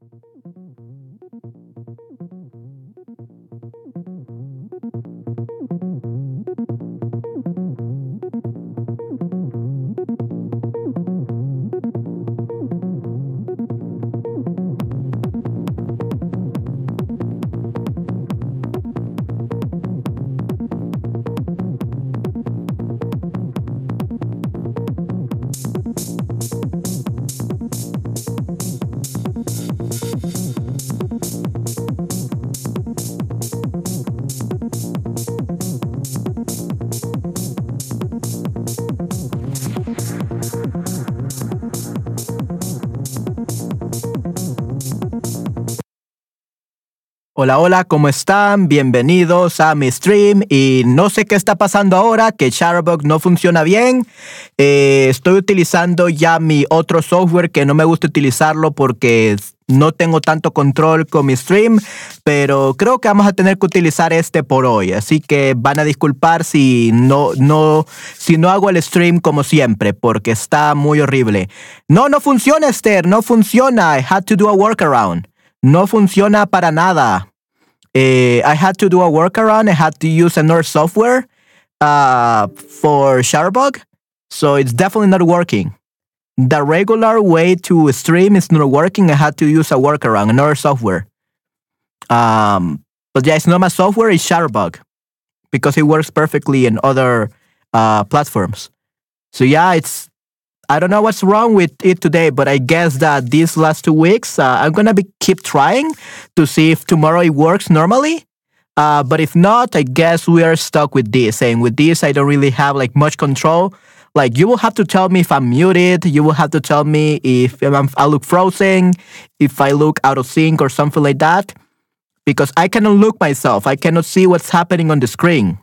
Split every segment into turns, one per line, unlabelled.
Thank you. Hola, hola, ¿cómo están? Bienvenidos a mi stream. Y no sé qué está pasando ahora, que Shutterbug no funciona bien. Eh, estoy utilizando ya mi otro software que no me gusta utilizarlo porque no tengo tanto control con mi stream, pero creo que vamos a tener que utilizar este por hoy. Así que van a disculpar si no, no, si no hago el stream como siempre, porque está muy horrible. No, no funciona, Esther, no funciona. I had to do a workaround. No funciona para nada. Uh, I had to do a workaround. I had to use another software uh, for Shutterbug, so it's definitely not working. The regular way to stream is not working. I had to use a workaround, another software. Um, but yeah, it's not my software. It's Shutterbug because it works perfectly in other uh, platforms. So yeah, it's I don't know what's wrong with it today, but I guess that these last two weeks, uh, I'm gonna be keep trying to see if tomorrow it works normally. Uh, but if not, I guess we are stuck with this. And with this, I don't really have like much control. Like you will have to tell me if I'm muted. You will have to tell me if I'm, I look frozen, if I look out of sync or something like that, because I cannot look myself. I cannot see what's happening on the screen.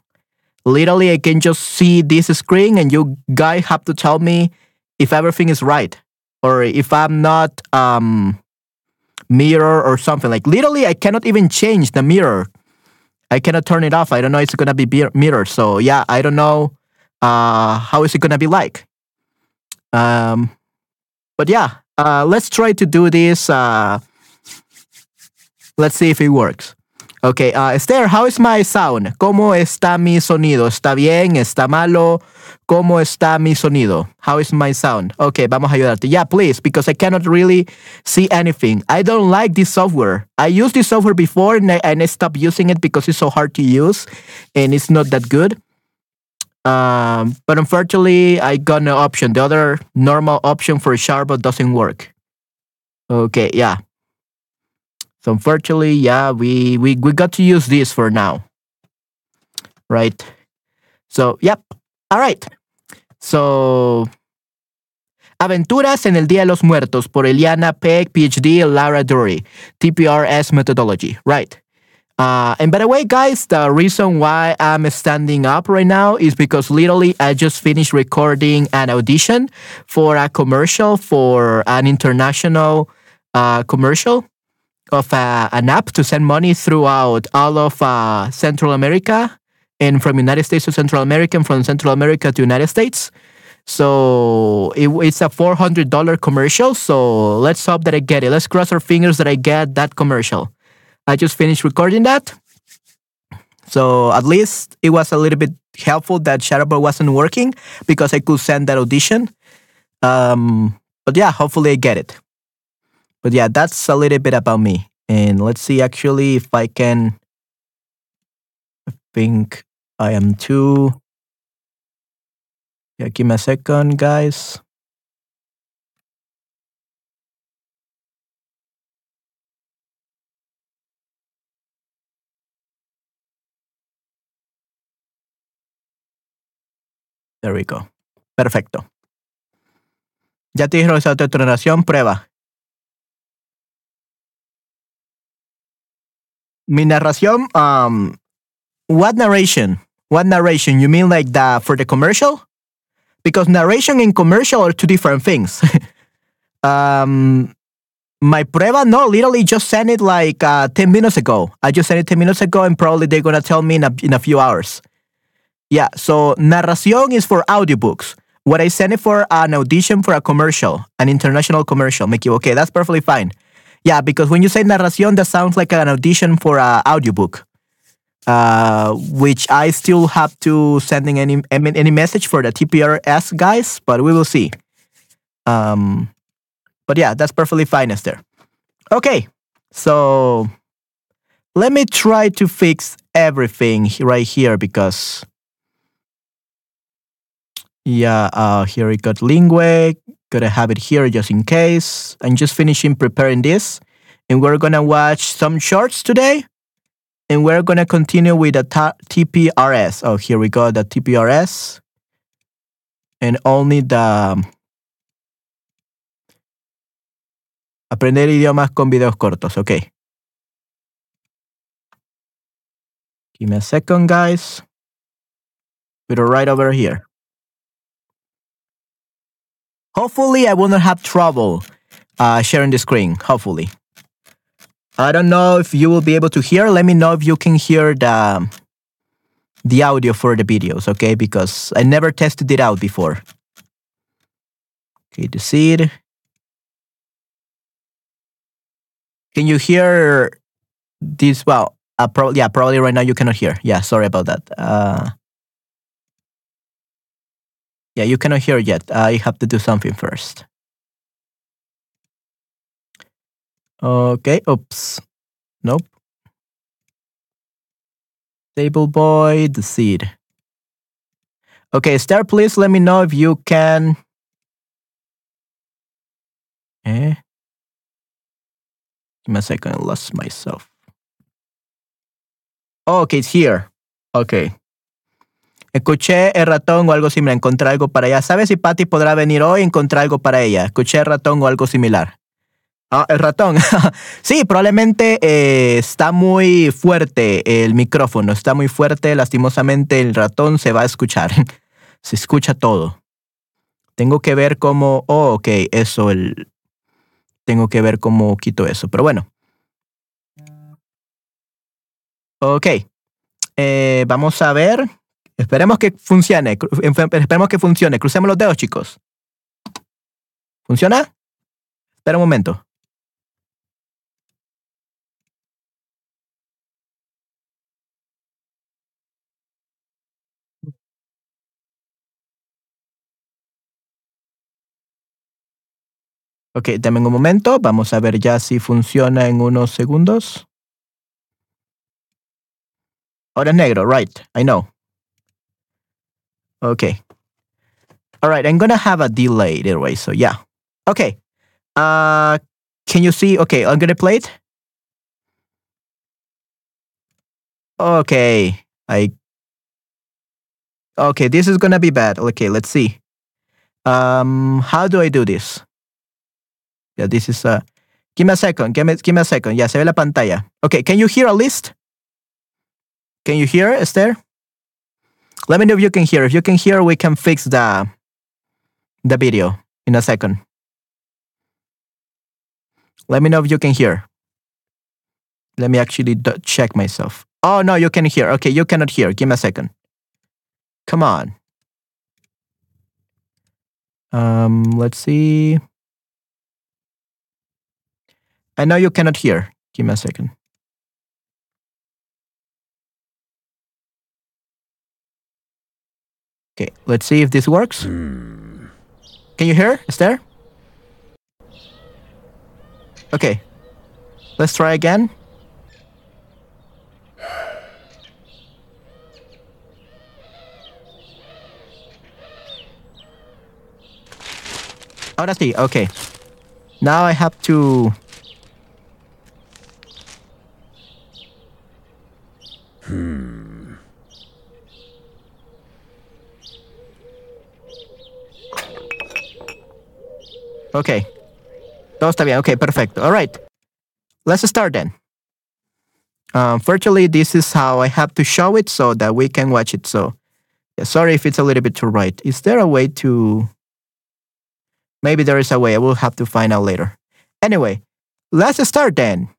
Literally, I can just see this screen, and you guys have to tell me if everything is right or if I'm not um, mirror or something. Like literally, I cannot even change the mirror. I cannot turn it off. I don't know it's gonna be mirror. So yeah, I don't know uh, how is it gonna be like. Um, but yeah, uh, let's try to do this. Uh, let's see if it works. Okay, uh, Esther, how is my sound? ¿Cómo está mi sonido? ¿Está bien? ¿Está malo? ¿Cómo está mi sonido? How is my sound? Okay, vamos a ayudarte. Yeah, please, because I cannot really see anything. I don't like this software. I used this software before and I, and I stopped using it because it's so hard to use and it's not that good. Um, but unfortunately, I got no option. The other normal option for Sharp doesn't work. Okay, yeah. So unfortunately, yeah, we, we, we got to use this for now. Right? So, yep. All right. So, Aventuras en el Día de los Muertos por Eliana Peck, PhD, Lara Dury. TPRS methodology. Right. Uh, and by the way, guys, the reason why I'm standing up right now is because literally I just finished recording an audition for a commercial for an international uh, commercial of uh, an app to send money throughout all of uh, Central America and from United States to Central America and from Central America to United States. So it, it's a $400 commercial. So let's hope that I get it. Let's cross our fingers that I get that commercial. I just finished recording that. So at least it was a little bit helpful that Shutterbug wasn't working because I could send that audition. Um, but yeah, hopefully I get it. But yeah, that's a little bit about me. And let's see actually if I can. I think I am too. Yeah, give me a second, guys. There we go. Perfecto. Ya te dijeron esa tu narración, prueba. Mi narración, um, what narration? What narration? You mean like the for the commercial? Because narration and commercial are two different things. um, my prueba, no, literally just sent it like uh, 10 minutes ago. I just sent it 10 minutes ago and probably they're going to tell me in a, in a few hours. Yeah, so narración is for audiobooks. What I sent it for an audition for a commercial, an international commercial. Me equivoqué. That's perfectly fine. Yeah, because when you say narración, that sounds like an audition for an audiobook, uh, which I still have to sending any any message for the TPRS guys, but we will see. Um, but yeah, that's perfectly fine, Esther. Okay, so let me try to fix everything right here because yeah, uh, here we got Lingua. Gonna have it here just in case. I'm just finishing preparing this. And we're gonna watch some shorts today. And we're gonna continue with the TPRS. Oh, here we go, the TPRS. And only the Aprender idiomas con videos cortos, okay. Give me a second, guys. We're right over here. Hopefully, I will not have trouble uh, sharing the screen. Hopefully. I don't know if you will be able to hear. Let me know if you can hear the the audio for the videos, okay? Because I never tested it out before. Okay, the seed. Can you hear this? Well, uh, pro- yeah, probably right now you cannot hear. Yeah, sorry about that. Uh, yeah, you cannot hear yet. I have to do something first. Okay, oops. Nope. Table boy, the seed. Okay, Star, please let me know if you can. Eh? Give me a second, I lost myself. Oh, okay, it's here. Okay. Escuché el ratón o algo similar, encontrar algo para ella. ¿Sabes si Patty podrá venir hoy y encontrar algo para ella? Escuché el ratón o algo similar. Ah, el ratón. sí, probablemente eh, está muy fuerte el micrófono, está muy fuerte. Lastimosamente el ratón se va a escuchar. se escucha todo. Tengo que ver cómo... Oh, ok, eso, el... Tengo que ver cómo quito eso, pero bueno. Ok. Eh, vamos a ver. Esperemos que funcione. Esperemos que funcione. Crucemos los dedos, chicos. ¿Funciona? Espera un momento. Ok, dame un momento. Vamos a ver ya si funciona en unos segundos. Ahora es negro, right. I know. Okay. All right, I'm gonna have a delay anyway, so yeah. Okay. Uh can you see? Okay, I'm gonna play it. Okay. I Okay, this is gonna be bad. Okay, let's see. Um how do I do this? Yeah, this is uh give me a second. Give me give me a second. Yeah, se ve la pantalla. Okay, can you hear a list? Can you hear, Esther? Let me know if you can hear. If you can hear, we can fix the the video in a second. Let me know if you can hear. Let me actually check myself. Oh, no, you can hear. Okay, you cannot hear. Give me a second. Come on. Um, let's see. I know you cannot hear. Give me a second. Okay, let's see if this works. Hmm. Can you hear? Is there? Okay. Let's try again. Ahora sí, okay. Now I have to... Hmm. Okay. Todo está bien. Okay, perfecto. All right. Let's start then. Unfortunately, um, this is how I have to show it so that we can watch it. So, yeah, sorry if it's a little bit too right. Is there a way to... Maybe there is a way. I will have to find out later. Anyway, let's start then.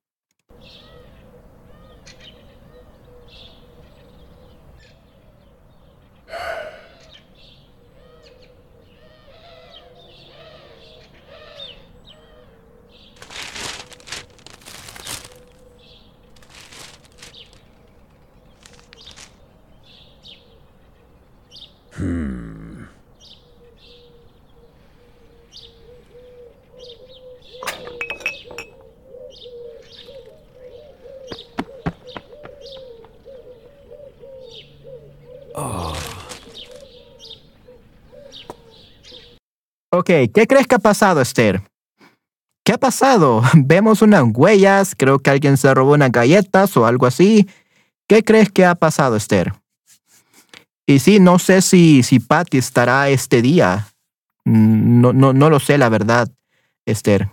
Ok, ¿qué crees que ha pasado, Esther? ¿Qué ha pasado? Vemos unas huellas, creo que alguien se robó unas galletas o algo así. ¿Qué crees que ha pasado, Esther? Y sí, no sé si, si Patty estará este día. Mm, No, no, no lo sé, la verdad, Esther.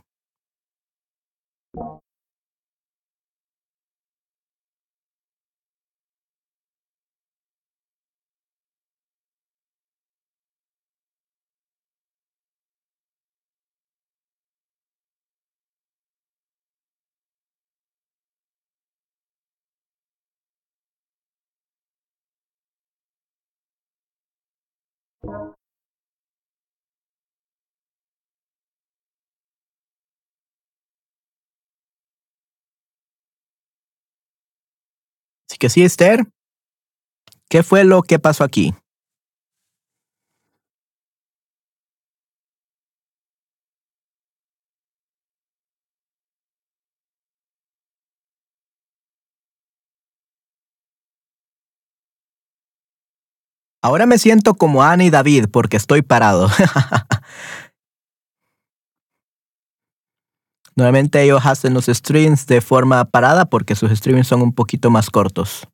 Que sí, Esther. ¿Qué fue lo que pasó aquí? Ahora me siento como Ana y David porque estoy parado. Normalmente ellos hacen los streams de forma parada porque sus streams son un poquito más cortos.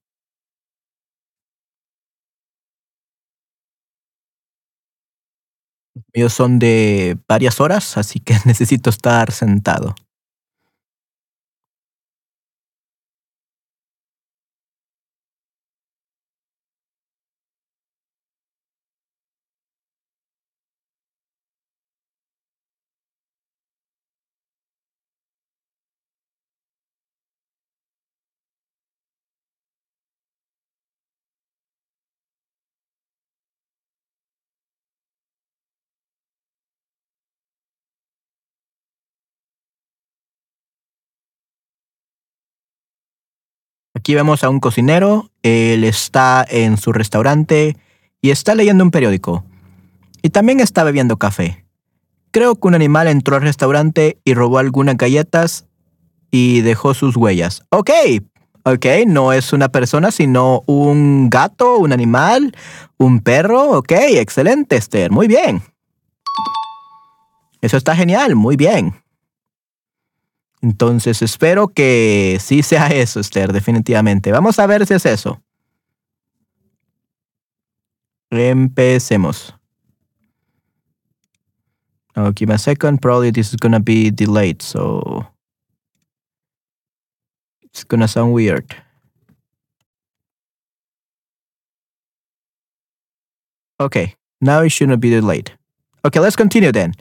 Ellos son de varias horas, así que necesito estar sentado. Aquí vemos a un cocinero, él está en su restaurante y está leyendo un periódico. Y también está bebiendo café. Creo que un animal entró al restaurante y robó algunas galletas y dejó sus huellas. Ok, ok, no es una persona, sino un gato, un animal, un perro. Ok, excelente, Esther, muy bien. Eso está genial, muy bien. Entonces espero que sí sea eso, Esther, definitivamente. Vamos a ver si es eso. Empecemos. Oh, give me a second. Probably this is gonna be delayed, so it's gonna sound weird. Okay, now it shouldn't be delayed. Okay, let's continue then.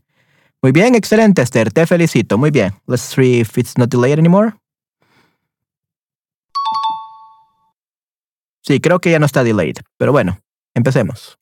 Muy bien, excelente, Esther. Te felicito. Muy bien. Let's see if it's not delayed anymore. Sí, creo que ya no está delayed. Pero bueno, empecemos.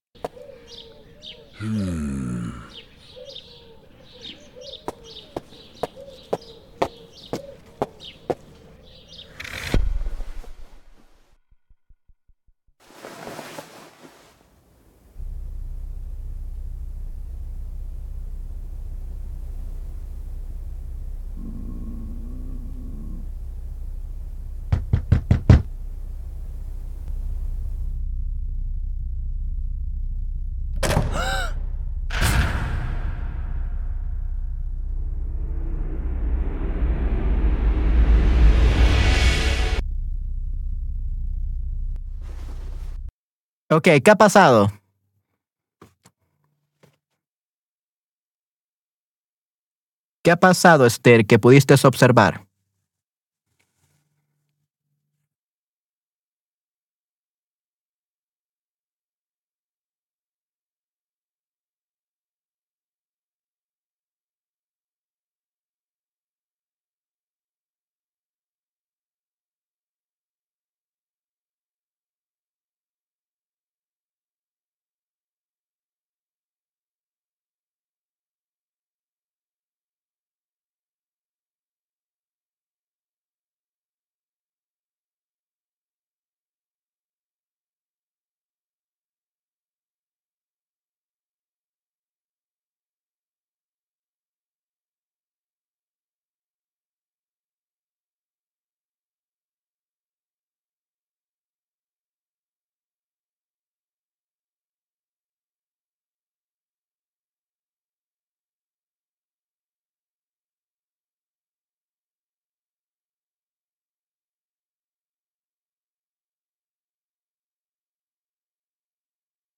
Ok, ¿qué ha pasado? ¿Qué ha pasado, Esther, que pudiste observar?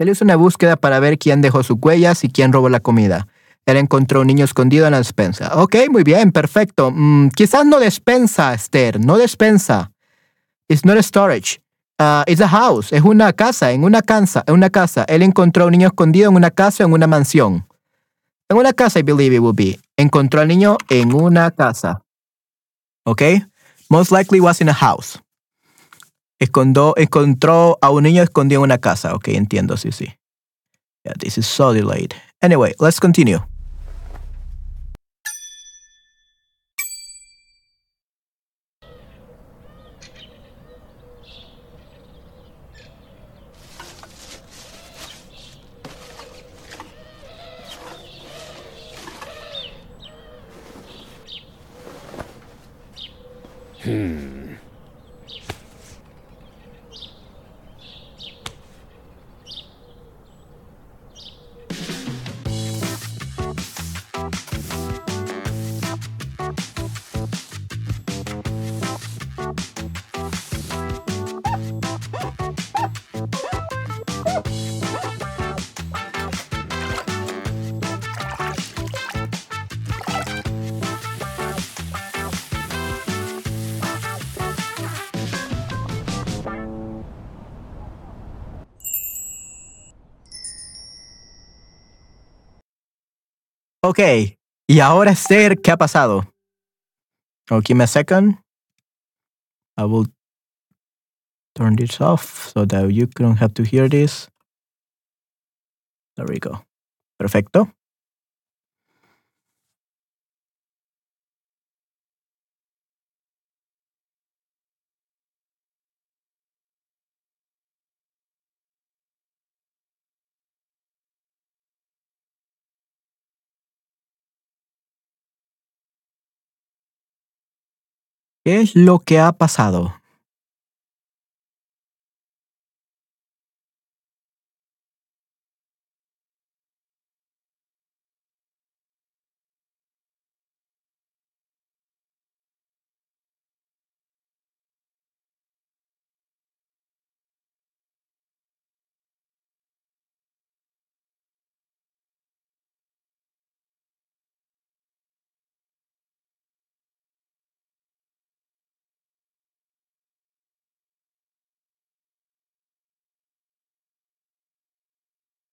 Él hizo una búsqueda para ver quién dejó sus huellas y quién robó la comida. Él encontró un niño escondido en la despensa. Ok, muy bien, perfecto. Mm, quizás no despensa, Esther, no despensa. It's not a storage. Uh, it's a house. Es una casa, en una casa, en una casa. Él encontró un niño escondido en una casa o en una mansión. En una casa, I believe it will be. Encontró al niño en una casa. Ok. Most likely was in a house. Escondó, encontró a un niño escondido en una casa. Ok, entiendo, sí, sí. Yeah, this is so delayed. Anyway, let's continue. Ok, y ahora Esther, ¿qué ha pasado? Oh, me a second. I will turn this off so that you don't have to hear this. There we go. Perfecto. Es lo que ha pasado?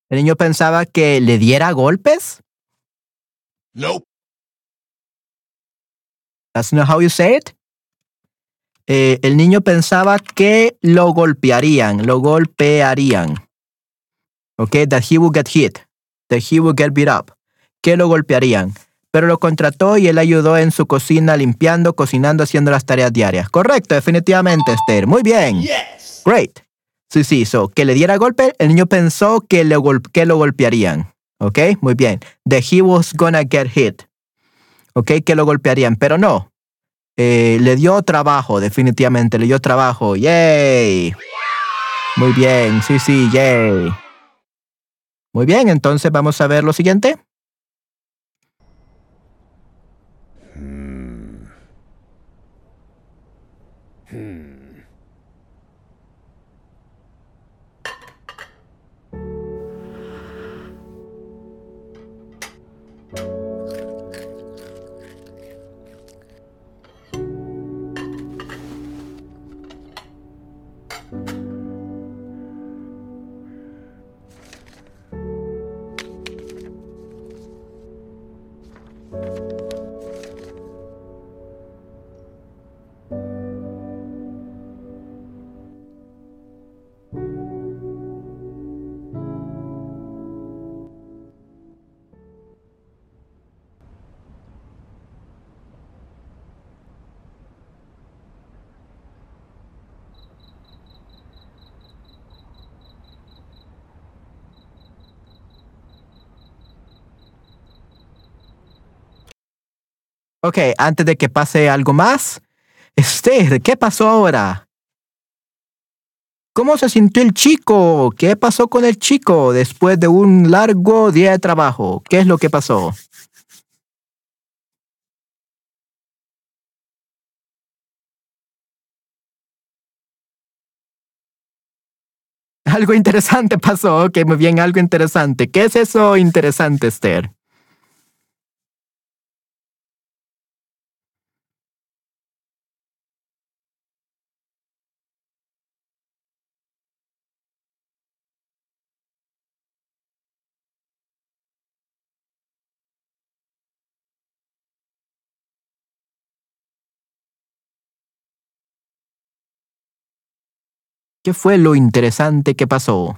¿El niño pensaba que le diera golpes?
Nope.
That's not how you say it. Eh, el niño pensaba que lo golpearían, lo golpearían. Okay, that he would get hit, that he would get beat up, que lo golpearían. Pero lo contrató y él ayudó en su cocina limpiando, cocinando, haciendo las tareas diarias. Correcto, definitivamente, Esther. Muy bien.
Yes.
Great. Sí, sí, so, que le diera golpe, el niño pensó que, le que lo golpearían. ¿Ok? Muy bien. That he was gonna get hit. ¿Ok? Que lo golpearían, pero no. Eh, le dio trabajo, definitivamente, le dio trabajo. ¡Yay! Muy bien, sí, sí, yay. Muy bien, entonces vamos a ver lo siguiente. Ok, antes de que pase algo más, Esther, ¿qué pasó ahora? ¿Cómo se sintió el chico? ¿Qué pasó con el chico después de un largo día de trabajo? ¿Qué es lo que pasó? Algo interesante pasó. Ok, muy bien, algo interesante. ¿Qué es eso interesante, Esther? ¿Qué fue lo interesante que pasó?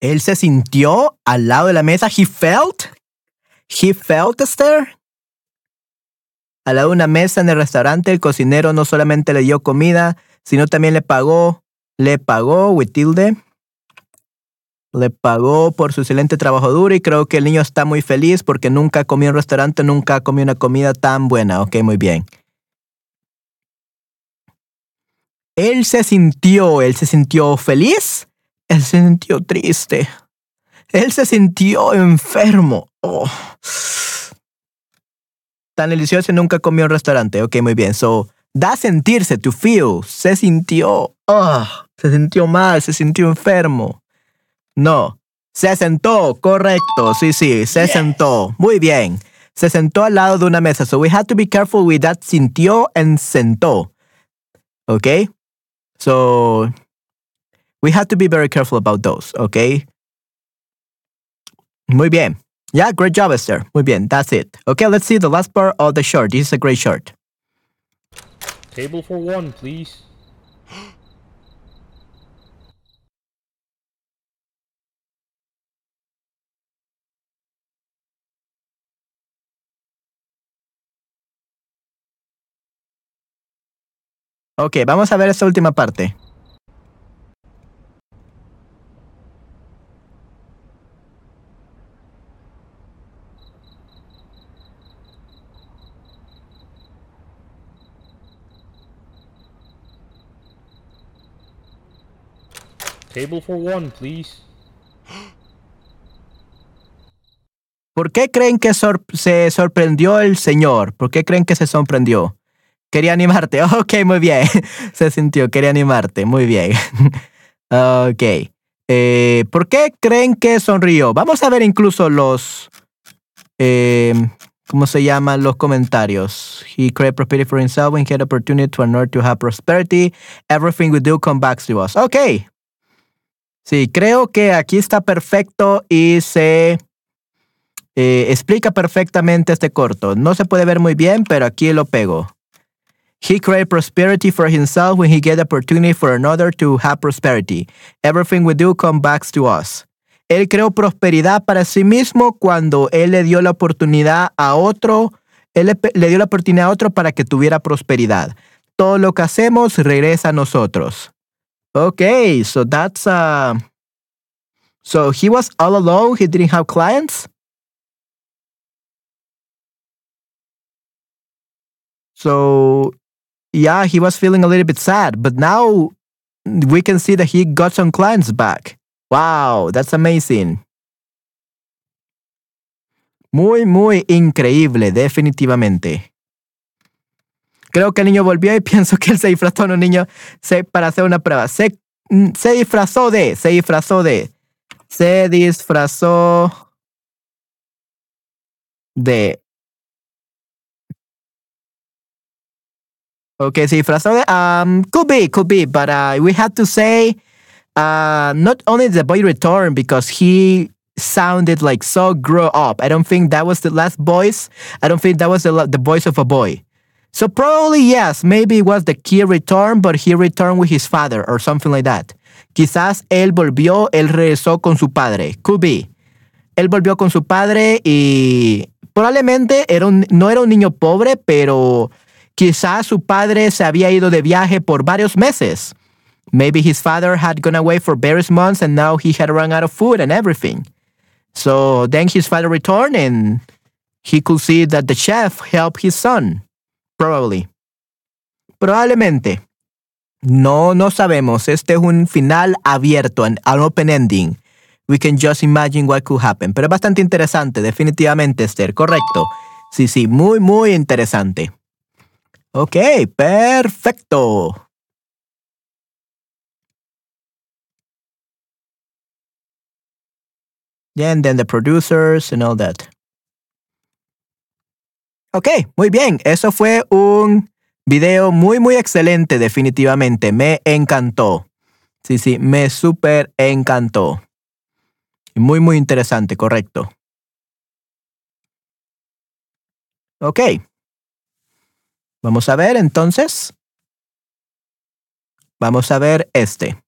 Él se sintió al lado de la mesa. He felt. He felt, Esther. Al lado de una mesa en el restaurante, el cocinero no solamente le dio comida, sino también le pagó. Le pagó, with tilde. Le pagó por su excelente trabajo duro y creo que el niño está muy feliz porque nunca comió en un restaurante, nunca comió una comida tan buena. Ok, muy bien. Él se sintió, él se sintió feliz él se sintió triste. Él se sintió enfermo. Oh. Tan delicioso nunca comió en un restaurante. Ok, muy bien. So, da sentirse, to feel. Se sintió. Oh, se sintió mal, se sintió enfermo. No. Se sentó, correcto. Sí, sí, se sentó. Muy bien. Se sentó al lado de una mesa. So we had to be careful with that. Sintió and sentó. Okay? So we have to be very careful about those, okay? Muy bien. Yeah, great job, Esther. Muy bien, that's it. Okay, let's see the last part of the short. This is a great short.
Table for one, please.
Ok, vamos a ver esta última parte.
Table for one, please.
¿Por qué creen que se sorprendió el señor? ¿Por qué creen que se sorprendió? Quería animarte. Ok, muy bien. se sintió, quería animarte. Muy bien. ok. Eh, ¿Por qué creen que sonrió? Vamos a ver incluso los... Eh, ¿Cómo se llaman los comentarios? He created prosperity for himself when he had opportunity to honor to have prosperity. Everything we do come back to us. Ok. Sí, creo que aquí está perfecto y se eh, explica perfectamente este corto. No se puede ver muy bien, pero aquí lo pego. He created prosperity for himself when he gave opportunity for another to have prosperity. Everything we do comes back to us. Él creó prosperidad para sí mismo cuando él le dio la oportunidad a otro, él le, le dio la oportunidad a otro para que tuviera prosperidad. Todo lo que hacemos regresa a nosotros. Okay, so that's uh so he was all alone, he didn't have clients. So yeah, he was feeling a little bit sad, but now we can see that he got some clients back. Wow, that's amazing. Muy, muy increíble, definitivamente. Creo que el niño volvió y pienso que él se disfrazó en un niño para hacer una prueba. Se, mm, se disfrazó de, se disfrazó de, se disfrazó de. Okay, se disfrazó de. Um, could be, could be, but uh, we have to say uh, not only the boy returned because he sounded like so grow up. I don't think that was the last voice. I don't think that was the voice of a boy. So probably yes, maybe it was the key return, but he returned with his father or something like that. Quizás él volvió, él regresó con su padre. Could be. Él volvió con su padre y probablemente era un, no era un niño pobre, pero quizás su padre se había ido de viaje por varios meses. Maybe his father had gone away for various months and now he had run out of food and everything. So then his father returned and he could see that the chef helped his son. Probably. Probablemente. No, no sabemos. Este es un final abierto, an, open ending. We can just imagine what could happen. Pero es bastante interesante, definitivamente, Esther. Correcto. Sí, sí, muy, muy interesante. Ok, perfecto. And then the producers and all that. Ok, muy bien. Eso fue un video muy, muy excelente, definitivamente. Me encantó. Sí, sí, me súper encantó. Muy, muy interesante, correcto. Ok. Vamos a ver entonces. Vamos a ver este.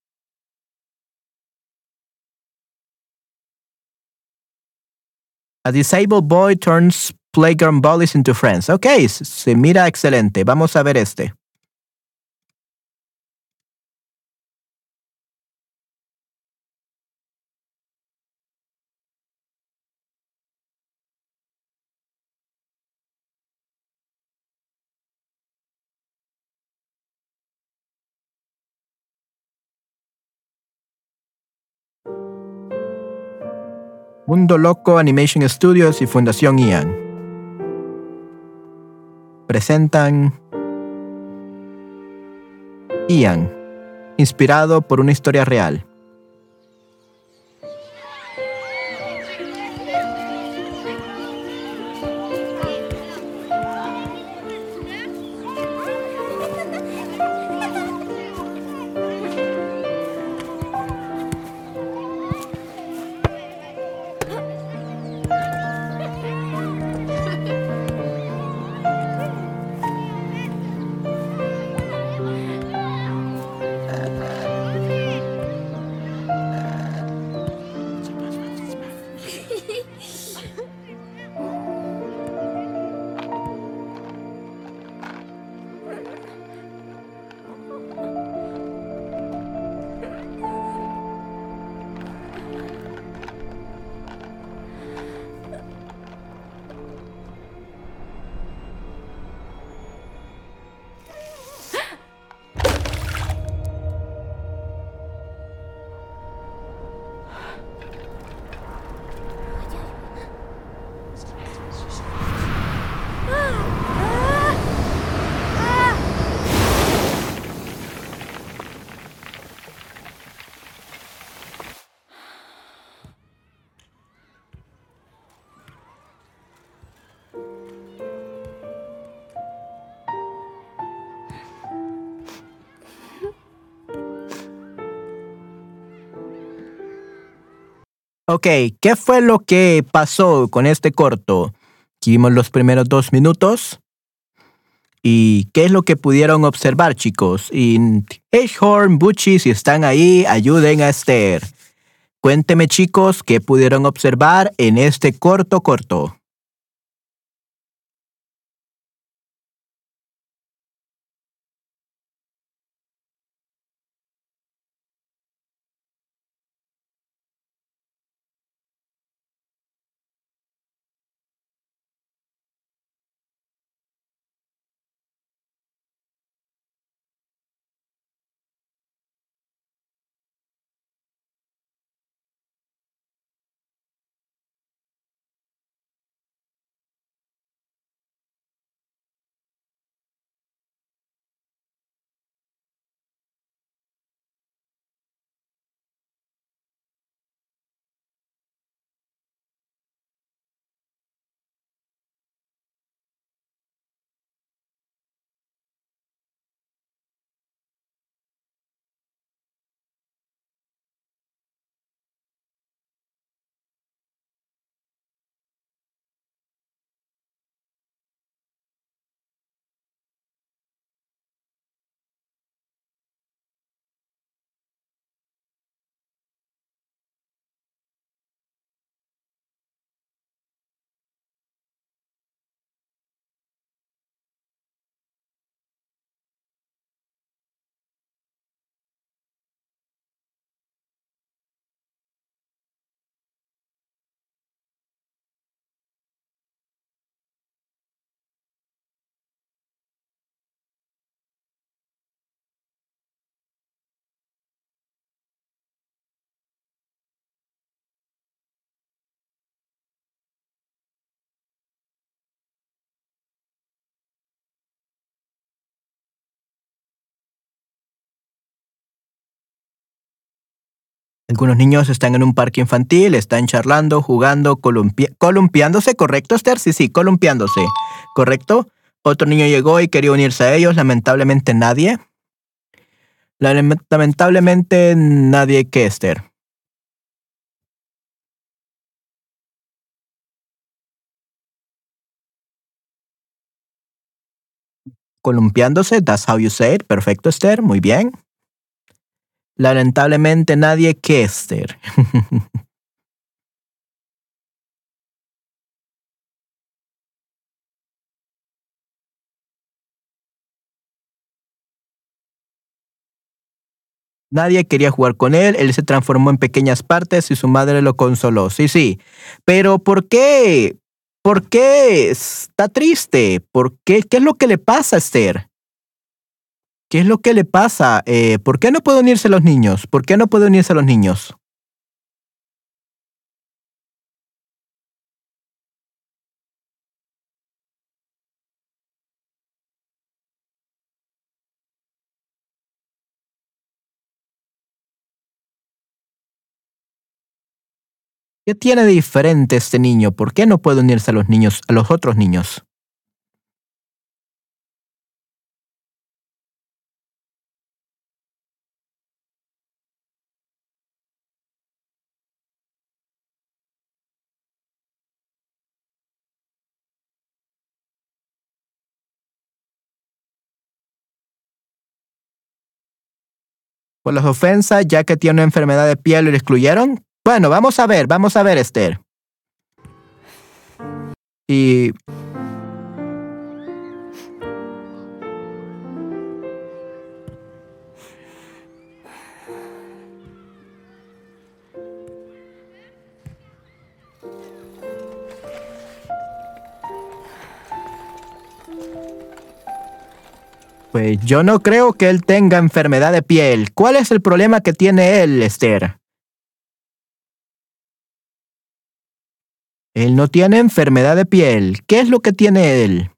A disabled boy turns playground bullies into friends. Ok, se mira excelente. Vamos a ver este. Mundo Loco Animation Studios y Fundación Ian presentan Ian, inspirado por una historia real. Ok, ¿qué fue lo que pasó con este corto? vimos los primeros dos minutos. ¿Y qué es lo que pudieron observar, chicos? Y Edgehorn, Bucci, si están ahí, ayuden a Esther. Cuénteme, chicos, qué pudieron observar en este corto corto. Algunos niños están en un parque infantil, están charlando, jugando, columpiándose, ¿correcto, Esther? Sí, sí, columpiándose, ¿correcto? Otro niño llegó y quería unirse a ellos, lamentablemente nadie. Lame- Lamentablemente nadie, ¿qué, Esther? Columpiándose, that's how you say it. Perfecto, Esther, muy bien. Lamentablemente nadie, ¿qué, Esther? Nadie quería jugar con él, él se transformó en pequeñas partes y su madre lo consoló. Sí, sí. Pero ¿por qué? ¿Por qué está triste? ¿Por qué? ¿Qué es lo que le pasa a Esther? ¿Qué es lo que le pasa? Eh, ¿Por qué no puede unirse a los niños? ¿Por qué no puede unirse a los niños? ¿Qué tiene de diferente este niño? ¿Por qué no puede unirse a los niños, a los otros niños? Las ofensas, ya que tiene una enfermedad de piel, ¿lo excluyeron? Bueno, vamos a ver, vamos a ver, Esther. Y Yo no creo que él tenga enfermedad de piel. ¿Cuál es el problema que tiene él, Esther? Él no tiene enfermedad de piel. ¿Qué es lo que tiene él?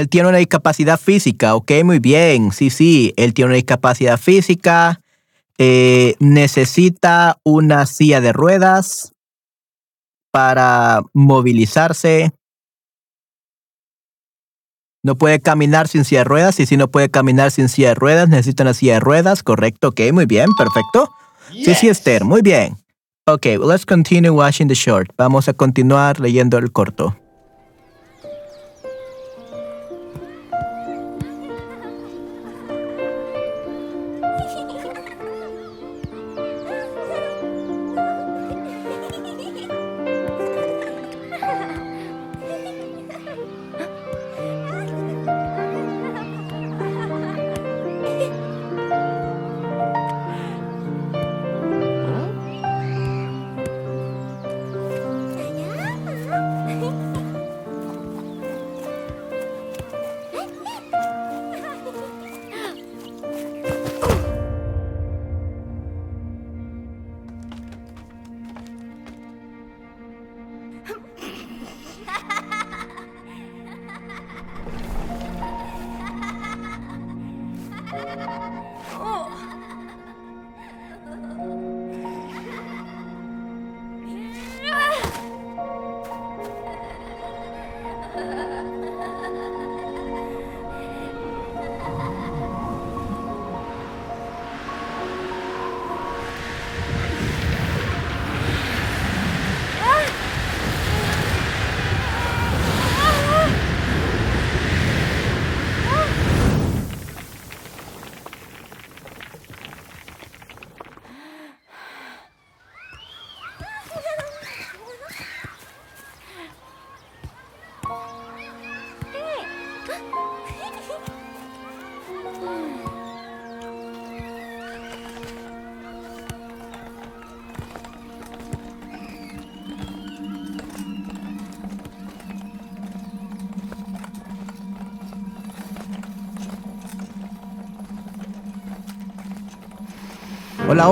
Él tiene una discapacidad física, ok, muy bien. Sí, sí, él tiene una discapacidad física. eh, necesita una silla de ruedas para movilizarse. No puede caminar sin silla de ruedas y si no puede caminar sin silla de ruedas, necesita una silla de ruedas, correcto, ok, muy bien, perfecto. Sí, sí, Esther, muy bien. Ok, well, let's continue watching the short. Vamos a continuar leyendo el corto.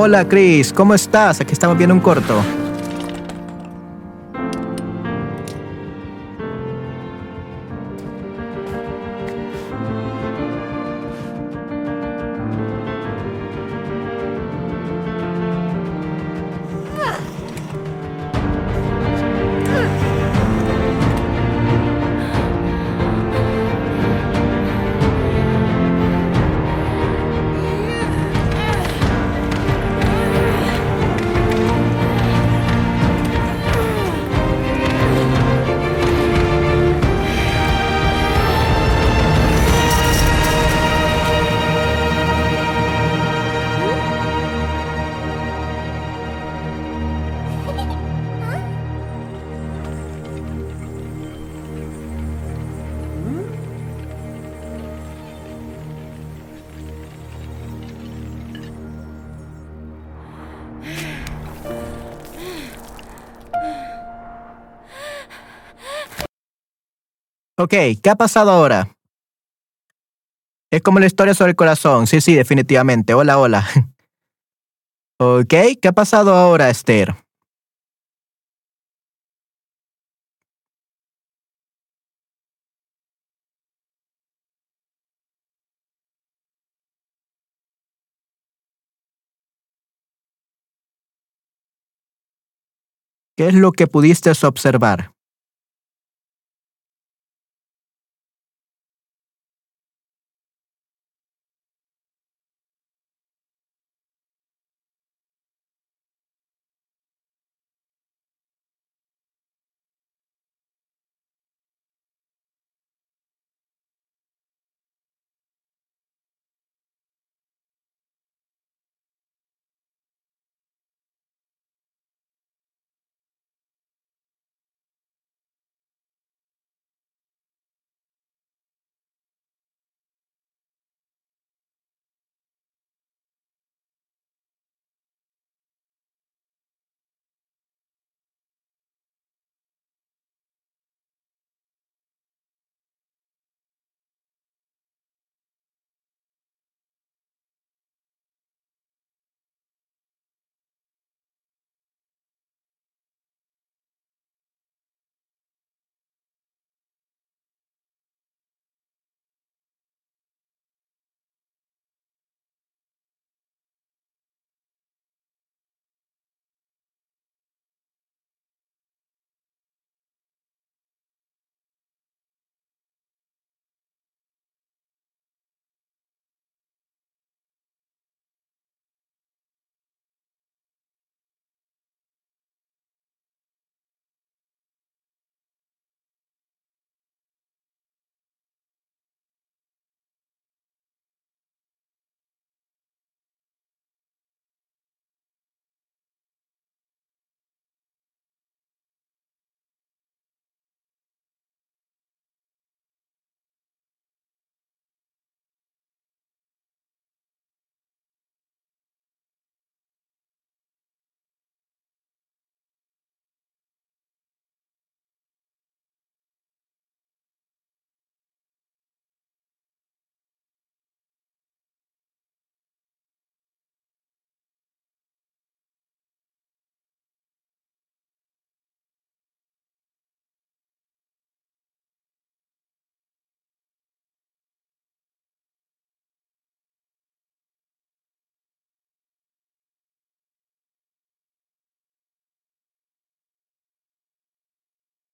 Hola, Chris. ¿Cómo estás? Aquí estamos viendo un corto. Ok, ¿qué ha pasado ahora? Es como la historia sobre el corazón. Sí, sí, definitivamente. Hola, hola. Ok, ¿qué ha pasado ahora, Esther? ¿Qué es lo que pudiste observar?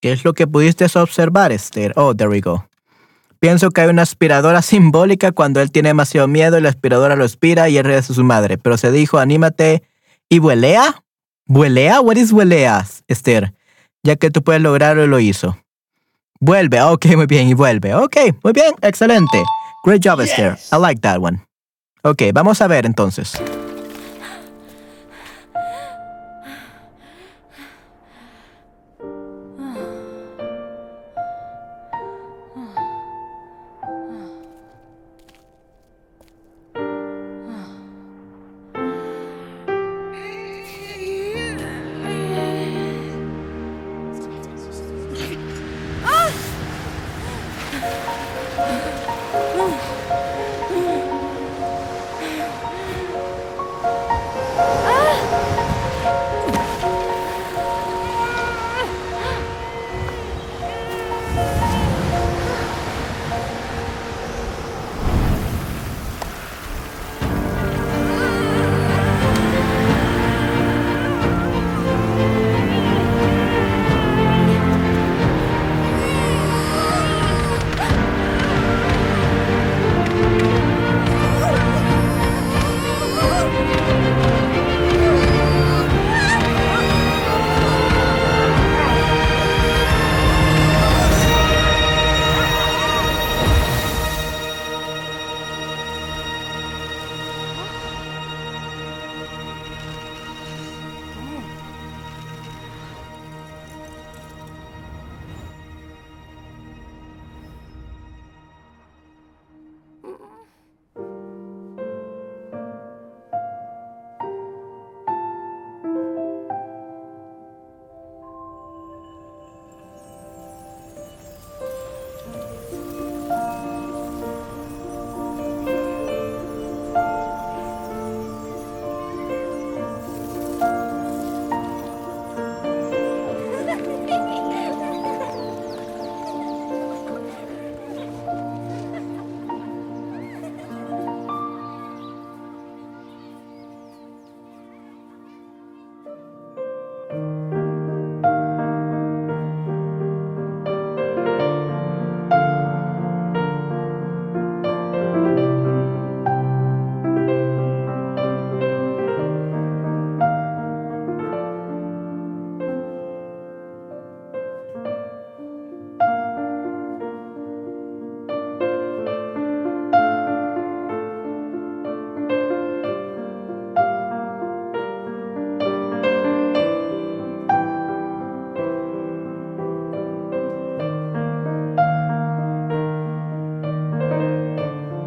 ¿Qué es lo que pudiste observar, Esther? Oh, there we go. Pienso que hay una aspiradora simbólica cuando él tiene demasiado miedo y la aspiradora lo aspira y él regresa a su madre. Pero se dijo, anímate. ¿Y vuelea? ¿Vuelea? What is vuelea, Esther? Ya que tú puedes lograrlo, lo hizo. Vuelve. Ok, muy bien. Y vuelve. Ok, muy bien. Excelente. Great job, Esther. I like that one. Ok, vamos a ver entonces.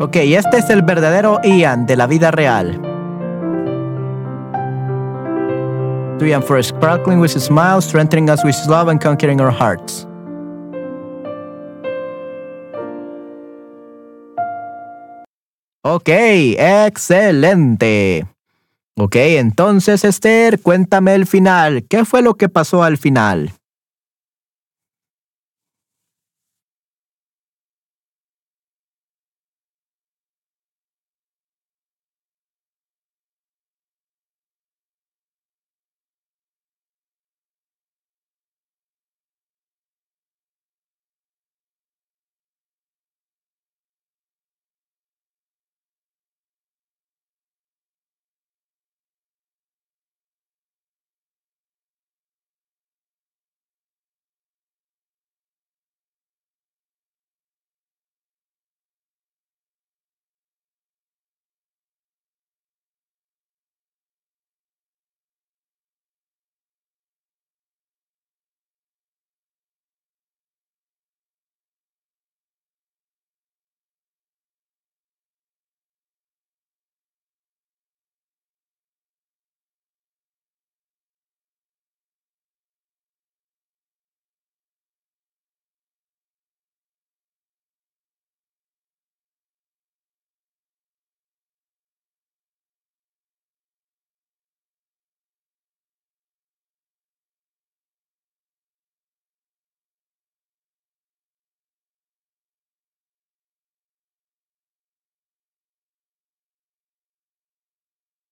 Ok, este es el verdadero Ian de la vida real. To Ian for sparkling with smile, strengthening us with love and conquering our hearts. Ok, excelente. Ok, entonces Esther, cuéntame el final. ¿Qué fue lo que pasó al final?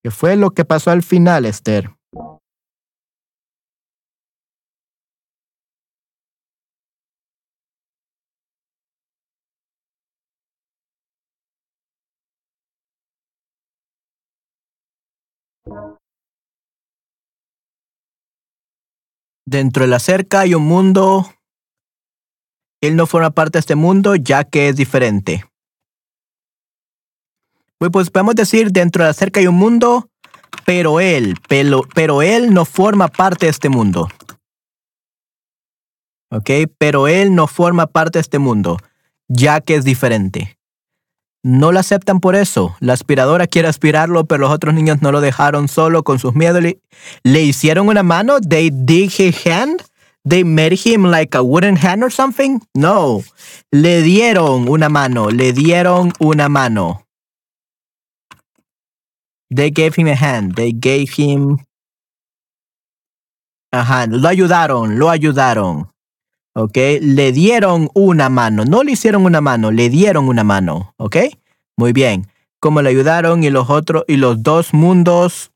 ¿Qué fue lo que pasó al final, Esther? Dentro de la cerca hay un mundo. Él no forma parte de este mundo ya que es diferente. Pues, pues podemos decir dentro de la cerca hay un mundo, pero él, pero, pero él no forma parte de este mundo. ¿Ok? Pero él no forma parte de este mundo, ya que es diferente. No lo aceptan por eso. La aspiradora quiere aspirarlo, pero los otros niños no lo dejaron solo con sus miedos. Le, le hicieron una mano. They dig his hand. They made him like a wooden hand or something. No. Le dieron una mano. Le dieron una mano. They gave him a hand. They gave him. Ajá, lo ayudaron, lo ayudaron. ¿Ok? Le dieron una mano. No le hicieron una mano, le dieron una mano. ¿Ok? Muy bien. Como le ayudaron y los otros, y los dos mundos.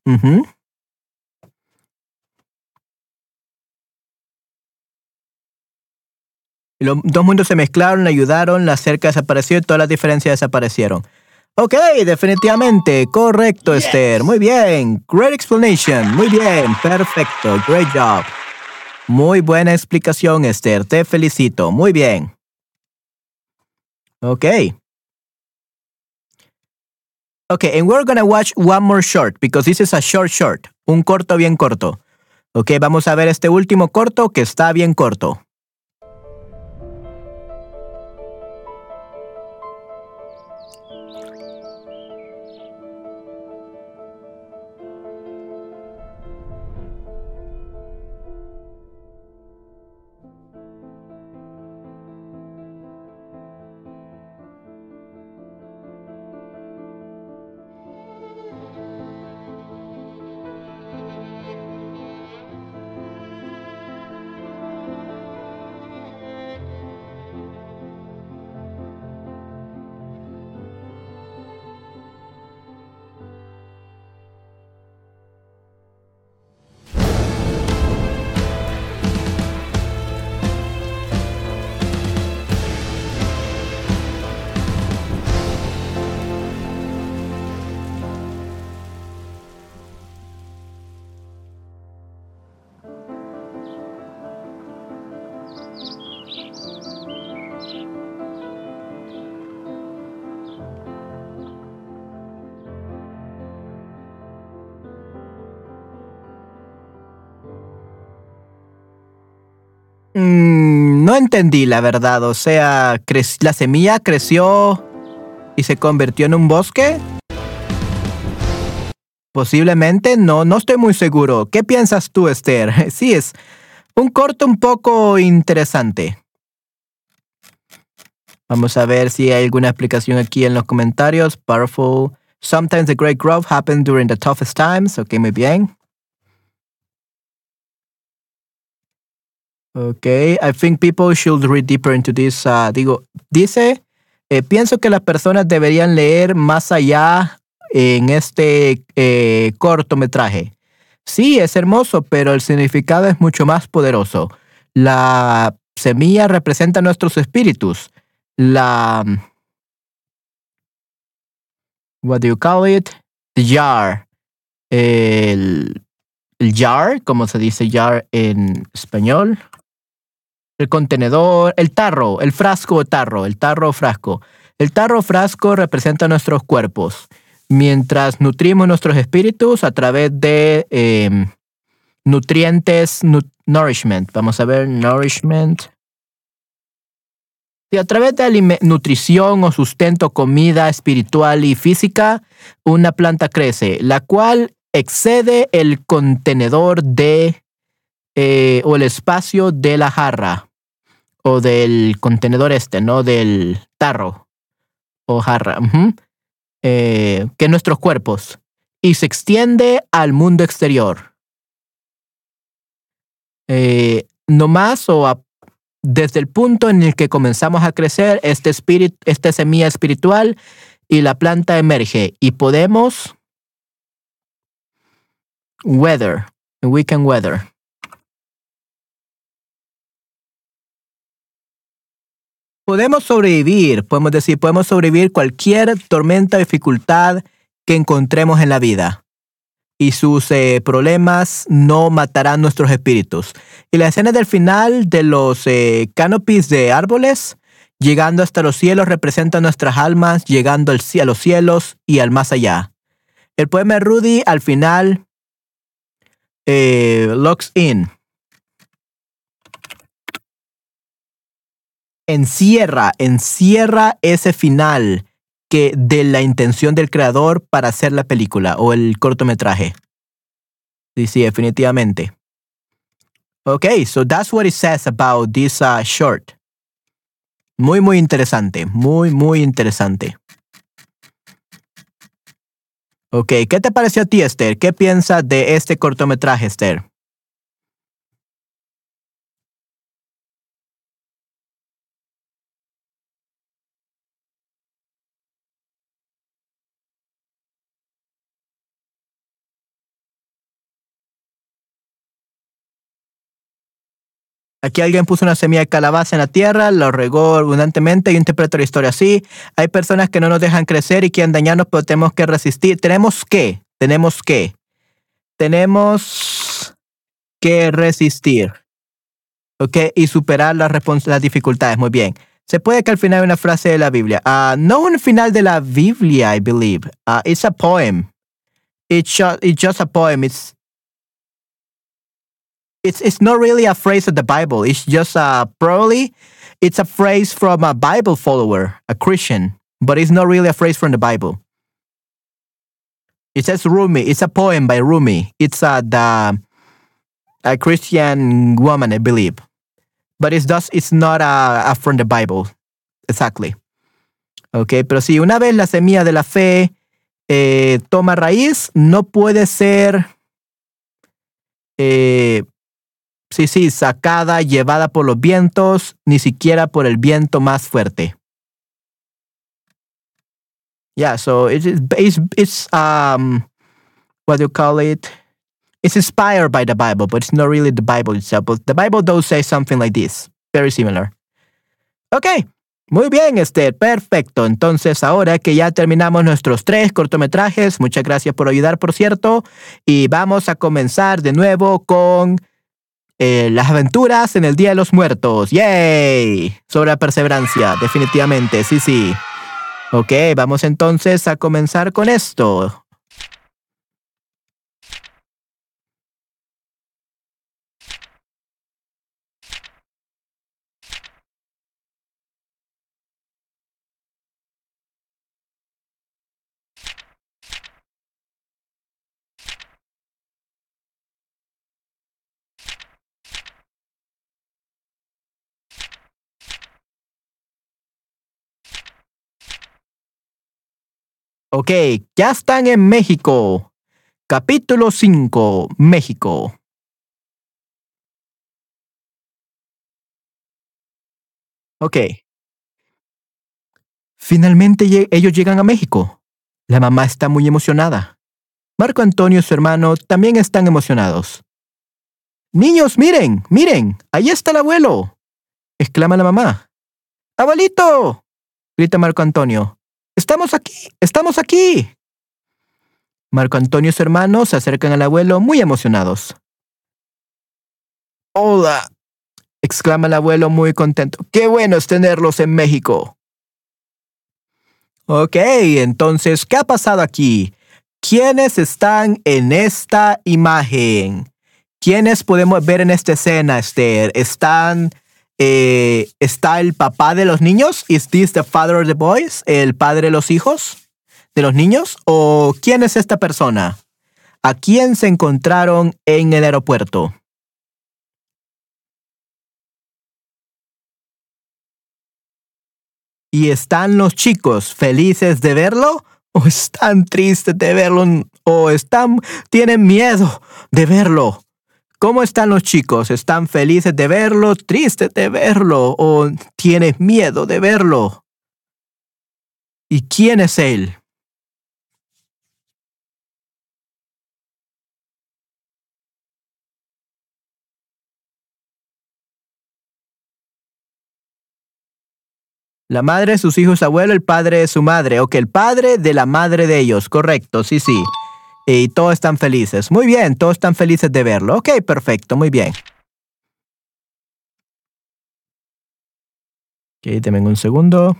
Y Los dos mundos se mezclaron, le ayudaron, la cerca desapareció y todas las diferencias desaparecieron. Ok, definitivamente, correcto, Esther. Muy bien, great explanation. Muy bien, perfecto, great job. Muy buena explicación, Esther. Te felicito. Muy bien. Ok. Okay, and we're gonna watch one more short because this is a short short. Un corto bien corto. Ok, vamos a ver este último corto que está bien corto. Mm, no entendí la verdad. O sea, la semilla creció y se convirtió en un bosque. Posiblemente, no, no estoy muy seguro. ¿Qué piensas tú, Esther? Sí, es un corto un poco interesante. Vamos a ver si hay alguna explicación aquí en los comentarios. Powerful. Sometimes the great growth happens during the toughest times. Ok, muy bien. Okay, I think people should read deeper into this. Uh, digo, dice, eh, pienso que las personas deberían leer más allá en este eh, cortometraje. Sí, es hermoso, pero el significado es mucho más poderoso. La semilla representa nuestros espíritus. La. What do you call it? The jar. El, el jar, como se dice jar en español. El contenedor, el tarro, el frasco o tarro, el tarro o frasco. El tarro o frasco representa nuestros cuerpos mientras nutrimos nuestros espíritus a través de eh, nutrientes, nu nourishment. Vamos a ver, nourishment. Y a través de nutrición o sustento, comida espiritual y física, una planta crece, la cual excede el contenedor de eh, o el espacio de la jarra o del contenedor este, ¿no? Del tarro o jarra. Eh, que nuestros cuerpos y se extiende al mundo exterior. Eh, no más o desde el punto en el que comenzamos a crecer, este espíritu, esta semilla espiritual y la planta emerge y podemos weather, we can weather. Podemos sobrevivir, podemos decir, podemos sobrevivir cualquier tormenta o dificultad que encontremos en la vida. Y sus eh, problemas no matarán nuestros espíritus. Y la escena del final de los eh, canopies de árboles, llegando hasta los cielos, representa nuestras almas, llegando al, a los cielos y al más allá. El poema de Rudy al final eh, locks in encierra, encierra ese final que de la intención del creador para hacer la película o el cortometraje. Sí, sí, definitivamente. Okay, so that's what it says about this uh, short. Muy, muy interesante. Muy, muy interesante. Ok, ¿qué te pareció a ti, Esther? ¿Qué piensas de este cortometraje, Esther? Aquí alguien puso una semilla de calabaza en la tierra, lo regó abundantemente y interpretó la historia así. Hay personas que no nos dejan crecer y quieren dañarnos, pero tenemos que resistir. Tenemos que, tenemos que, tenemos que resistir. ¿Ok? Y superar las, las dificultades. Muy bien. Se puede que al final hay una frase de la Biblia. Uh, no un final de la Biblia, I believe. Uh, it's a poem. It's just, it's just a poem. It's it's it's not really a phrase of the Bible. It's just uh, probably it's a phrase from a Bible follower, a Christian, but it's not really a phrase from the Bible. It says Rumi. It's a poem by Rumi. It's uh, the a Christian woman, I believe, but it's just it's not a, a from the Bible exactly. Okay, pero si una vez la semilla de la fe eh, toma raíz, no puede ser eh, Sí, sí, sacada, llevada por los vientos, ni siquiera por el viento más fuerte. Yeah, so it's it's, it's um what do you call it? It's inspired by the Bible, but it's not really the Bible itself. But the Bible does say something like this, very similar. Okay, muy bien, Esther, perfecto. Entonces, ahora que ya terminamos nuestros tres cortometrajes, muchas gracias por ayudar, por cierto, y vamos a comenzar de nuevo con eh, las aventuras en el Día de los Muertos. ¡Yay! Sobre la perseverancia, definitivamente, sí, sí. Ok, vamos entonces a comenzar con esto. Ok, ya están en México. Capítulo 5, México. Ok. Finalmente ellos llegan a México. La mamá está muy emocionada. Marco Antonio y su hermano también están emocionados. Niños, miren, miren, ahí está el abuelo. exclama la mamá. ¡Abuelito! grita Marco Antonio. ¡Estamos aquí! ¡Estamos aquí! Marco Antonio y su hermano se acercan al abuelo muy emocionados. ¡Hola! exclama el abuelo muy contento. ¡Qué bueno es tenerlos en México! Ok, entonces, ¿qué ha pasado aquí? ¿Quiénes están en esta imagen? ¿Quiénes podemos ver en esta escena, Esther? ¿Están, eh, ¿Está el papá de los niños? ¿Is this the father of the boys? ¿El padre de los hijos? ¿De los niños? ¿O quién es esta persona? ¿A quién se encontraron en el aeropuerto? ¿Y están los chicos felices de verlo? ¿O están tristes de verlo? ¿O están, tienen miedo de verlo? ¿Cómo están los chicos? ¿Están felices de verlo, tristes de verlo o tienes miedo de verlo? ¿Y quién es él? La madre de sus hijos, abuelo, el padre de su madre. Ok, el padre de la madre de ellos. Correcto, sí, sí. Y todos están felices. Muy bien, todos están felices de verlo. Ok, perfecto, muy bien. Ok, denme un segundo.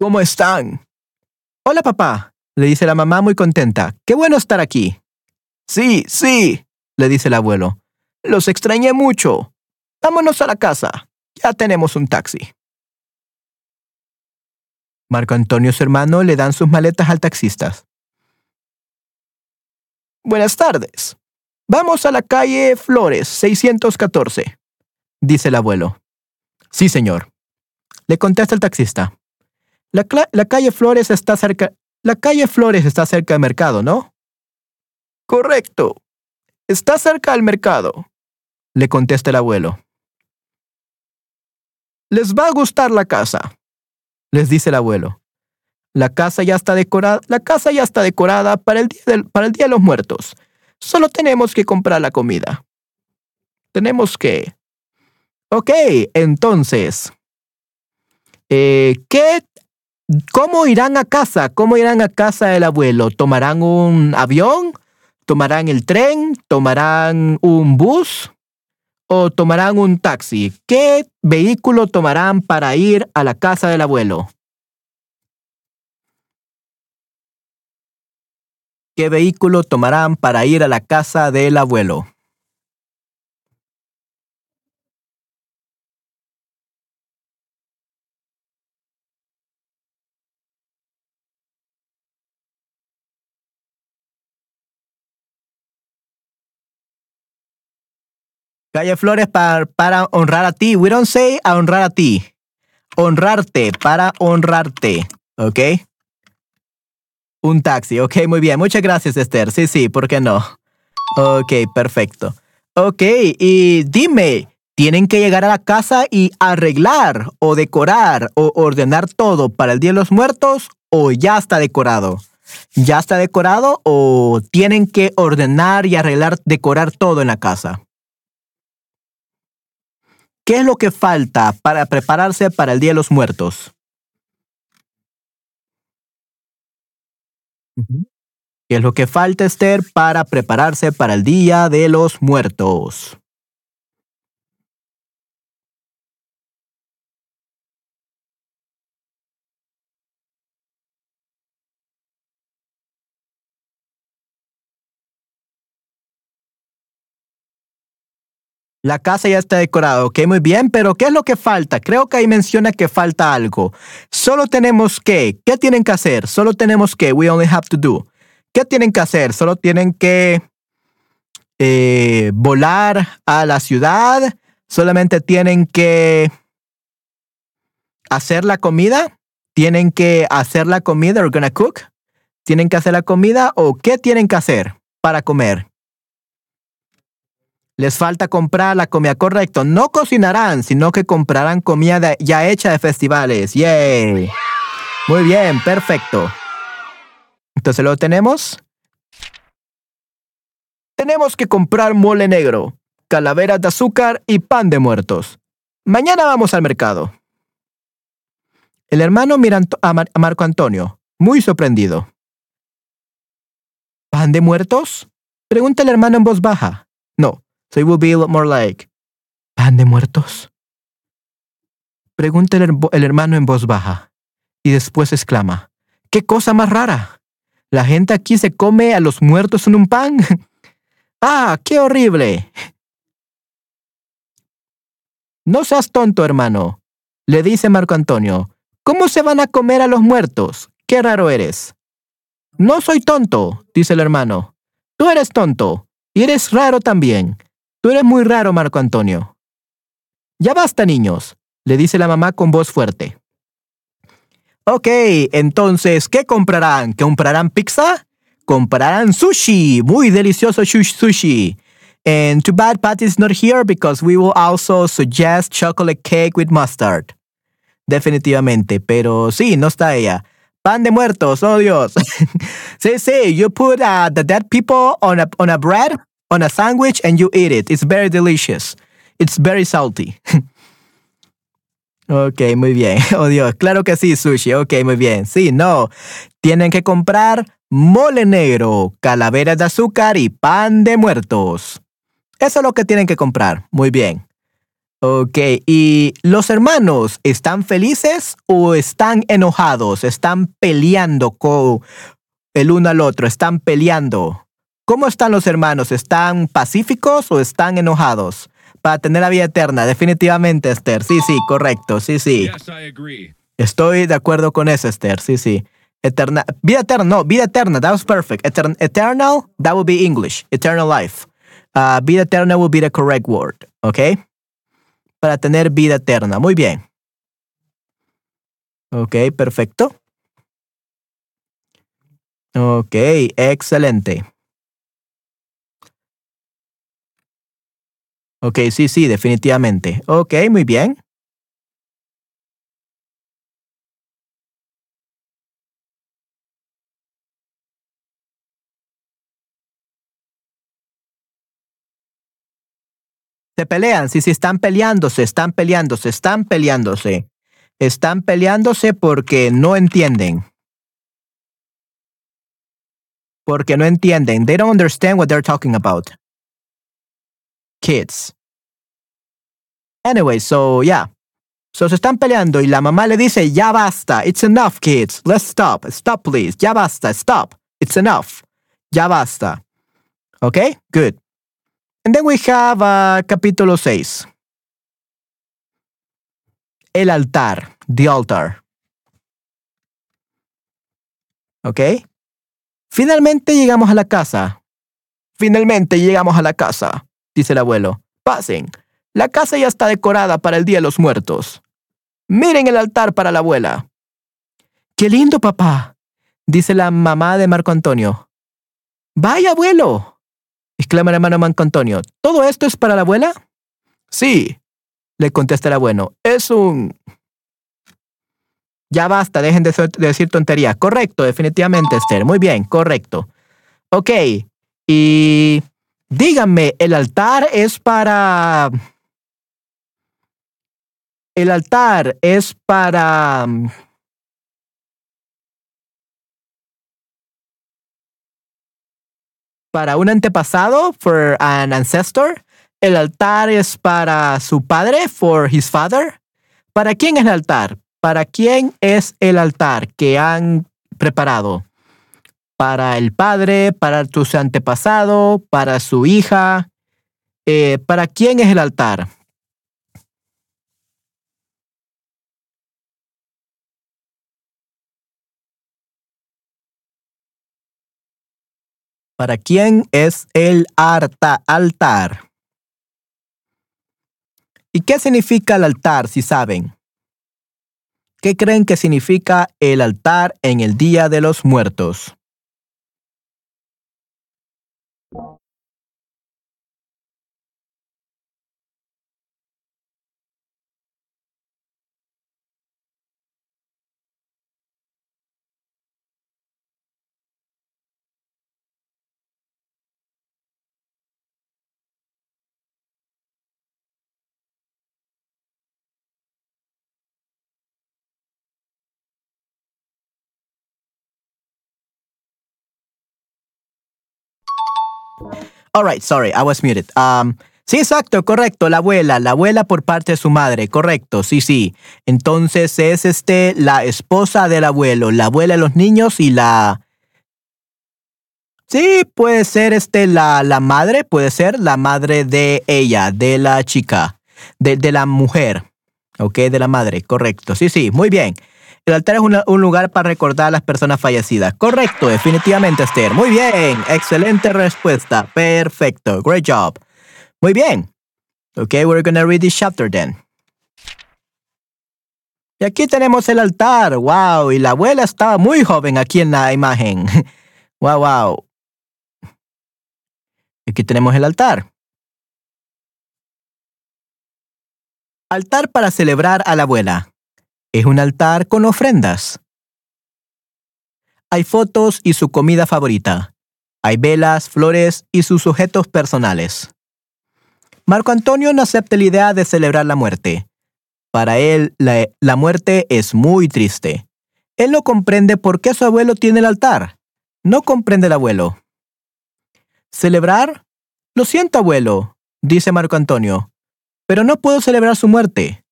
¿Cómo están? Hola, papá, le dice la mamá muy contenta. Qué bueno estar aquí. Sí, sí, le dice el abuelo. Los extrañé mucho. Vámonos a la casa. Ya tenemos un taxi. Marco Antonio y su hermano le dan sus maletas al taxista. Buenas tardes. Vamos a la calle Flores, 614, dice el abuelo. Sí, señor. Le contesta el taxista. La, la calle Flores está cerca. La calle Flores está cerca del mercado, ¿no? Correcto. Está cerca del mercado, le contesta el abuelo. Les va a gustar la casa, les dice el abuelo. La casa ya está decorada, la casa ya está decorada para el día del- para el día de los muertos. Solo tenemos que comprar la comida. Tenemos que. Ok, entonces. Eh, ¿Qué ¿Cómo irán a casa? ¿Cómo irán a casa del abuelo? ¿Tomarán un avión? ¿Tomarán el tren? ¿Tomarán un bus? ¿O tomarán un taxi? ¿Qué vehículo tomarán para ir a la casa del abuelo? ¿Qué vehículo tomarán para ir a la casa del abuelo? Calle Flores para, para honrar a ti. We don't say a honrar a ti. Honrarte, para honrarte. ¿Ok? Un taxi. Ok, muy bien. Muchas gracias, Esther. Sí, sí, ¿por qué no? Ok, perfecto. Ok, y dime, ¿tienen que llegar a la casa y arreglar o decorar o ordenar todo para el Día de los Muertos o ya está decorado? ¿Ya está decorado o tienen que ordenar y arreglar, decorar todo en la casa? ¿Qué es lo que falta para prepararse para el Día de los Muertos? ¿Qué es lo que falta, Esther, para prepararse para el Día de los Muertos? La casa ya está decorada, ok, muy bien, pero ¿qué es lo que falta? Creo que ahí menciona que falta algo. Solo tenemos que, ¿qué tienen que hacer? Solo tenemos que, we only have to do. ¿Qué tienen que hacer? Solo tienen que eh, volar a la ciudad, solamente tienen que hacer la comida, tienen que hacer la comida, or gonna cook, tienen que hacer la comida o qué tienen que hacer para comer. Les falta comprar la comida, correcto. No cocinarán, sino que comprarán comida ya hecha de festivales. Yay. Muy bien, perfecto. Entonces lo tenemos. Tenemos que comprar mole negro, calaveras de azúcar y pan de muertos. Mañana vamos al mercado. El hermano mira a, a Marco Antonio, muy sorprendido. ¿Pan de muertos? Pregunta el hermano en voz baja. No, so it will be a lot more like, ¿pan de muertos? Pregunta el, el hermano en voz baja y después exclama, ¡qué cosa más rara! ¿La gente aquí se come a los muertos en un pan? ¡Ah, qué horrible! No seas tonto, hermano, le dice Marco Antonio. ¿Cómo se van a comer a los muertos? ¡Qué raro eres! No soy tonto, dice el hermano. Tú eres tonto y eres raro también. Tú eres muy raro, Marco Antonio. Ya basta, niños, le dice la mamá con voz fuerte. Ok, entonces, ¿qué comprarán? ¿Comprarán pizza? Comprarán sushi, muy delicioso sushi. And too bad Patty's not here because we will also suggest chocolate cake with mustard. Definitivamente, pero sí, no está ella. Pan de muertos, oh Dios. sí, sí, you put uh, the dead people on a bread, on a sandwich, and you eat it. It's very delicious. It's very salty. ok, muy bien. Oh Dios, claro que sí, sushi. Ok, muy bien. Sí, no. Tienen que comprar mole negro, calaveras de azúcar y pan de muertos. Eso es lo que tienen que comprar. Muy bien. Ok, ¿y los hermanos están felices o están enojados? ¿Están peleando con el uno al otro? ¿Están peleando? ¿Cómo están los hermanos? ¿Están pacíficos o están enojados? Para tener la vida eterna, definitivamente, Esther. Sí, sí, correcto. Sí, sí.
Yes, I agree.
Estoy de acuerdo con eso, Esther. Sí, sí. Eterna, vida eterna, no, vida eterna. That was perfect. Etern- eternal, that would be English. Eternal life. Uh, vida eterna will be the correct word. ¿Ok? Para tener vida eterna. Muy bien. Ok, perfecto. Ok, excelente. Ok, sí, sí, definitivamente. Ok, muy bien. Se pelean, sí, sí, están peleándose, están peleándose, están peleándose. Están peleándose porque no entienden. Porque no entienden. They don't understand what they're talking about. Kids. Anyway, so yeah. So se están peleando y la mamá le dice, ya basta. It's enough, kids. Let's stop. Stop, please. Ya basta. Stop. It's enough. Ya basta. Okay? Good. And then we have uh, capítulo 6. El altar. The altar. ¿Ok? Finalmente llegamos a la casa. Finalmente llegamos a la casa, dice el abuelo. Pasen. La casa ya está decorada para el Día de los Muertos. Miren el altar para la abuela. ¡Qué lindo, papá! dice la mamá de Marco Antonio. ¡Vaya, abuelo! exclama el hermano Marco Antonio. ¿Todo esto es para la abuela? Sí, le contesta el abuelo. Es un... Ya basta, dejen de, decir tonterías. Correcto, definitivamente, Esther. Muy bien, correcto. Ok, y díganme, ¿el altar es para... El altar es para... Para un antepasado, for an ancestor. El altar es para su padre, for his father. ¿Para quién es el altar? ¿Para quién es el altar que han preparado? ¿Para el padre? ¿Para tu antepasado? ¿Para su hija? Eh, ¿Para quién es el altar? ¿Para quién es el arta- altar? ¿Y qué significa el altar, si saben? ¿Qué creen que significa el altar en el Día de los Muertos? All right, sorry, I was muted. Um, sí, exacto, correcto, la abuela, la abuela por parte de su madre, correcto, sí, sí. Entonces es este la esposa del abuelo, la abuela de los niños y la Sí, puede ser este la, la madre, puede ser la madre de ella, de la chica, de, de la mujer, ¿ok? De la madre, correcto. Sí, sí, muy bien. El altar es un lugar para recordar a las personas fallecidas. Correcto, definitivamente, Esther. Muy bien, excelente respuesta. Perfecto, great job. Muy bien. Ok, we're gonna read this chapter then. Y aquí tenemos el altar. Wow, y la abuela estaba muy joven aquí en la imagen. Wow, wow. Aquí tenemos el altar. Altar para celebrar a la abuela. Es un altar con ofrendas. Hay fotos y su comida favorita. Hay velas, flores y sus objetos personales. Marco Antonio no acepta la idea de celebrar la muerte. Para él, la, la muerte es muy triste. Él no comprende por qué su abuelo tiene el altar. No comprende el abuelo. ¿Celebrar? Lo siento, abuelo, dice Marco Antonio, pero no puedo celebrar su muerte.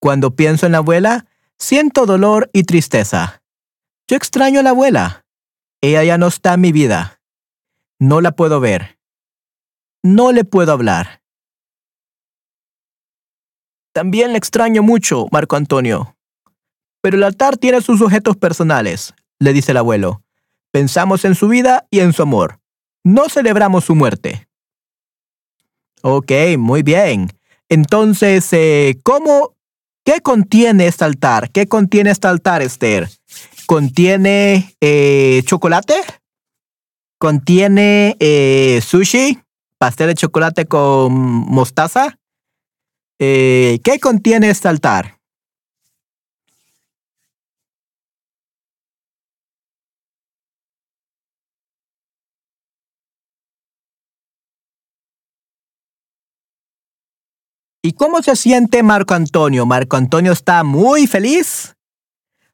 Cuando pienso en la abuela, siento dolor y tristeza. Yo extraño a la abuela. Ella ya no está en mi vida. No la puedo ver. No le puedo hablar. También le extraño mucho, Marco Antonio. Pero el altar tiene sus objetos personales, le dice el abuelo. Pensamos en su vida y en su amor. No celebramos su muerte. Ok, muy bien. Entonces, eh, ¿cómo, qué contiene este altar? ¿Qué contiene este altar, Esther? ¿Contiene eh, chocolate? ¿Contiene eh, sushi? ¿Pastel de chocolate con mostaza? Eh, ¿Qué contiene este altar? ¿Y cómo se siente Marco Antonio? ¿Marco Antonio está muy feliz?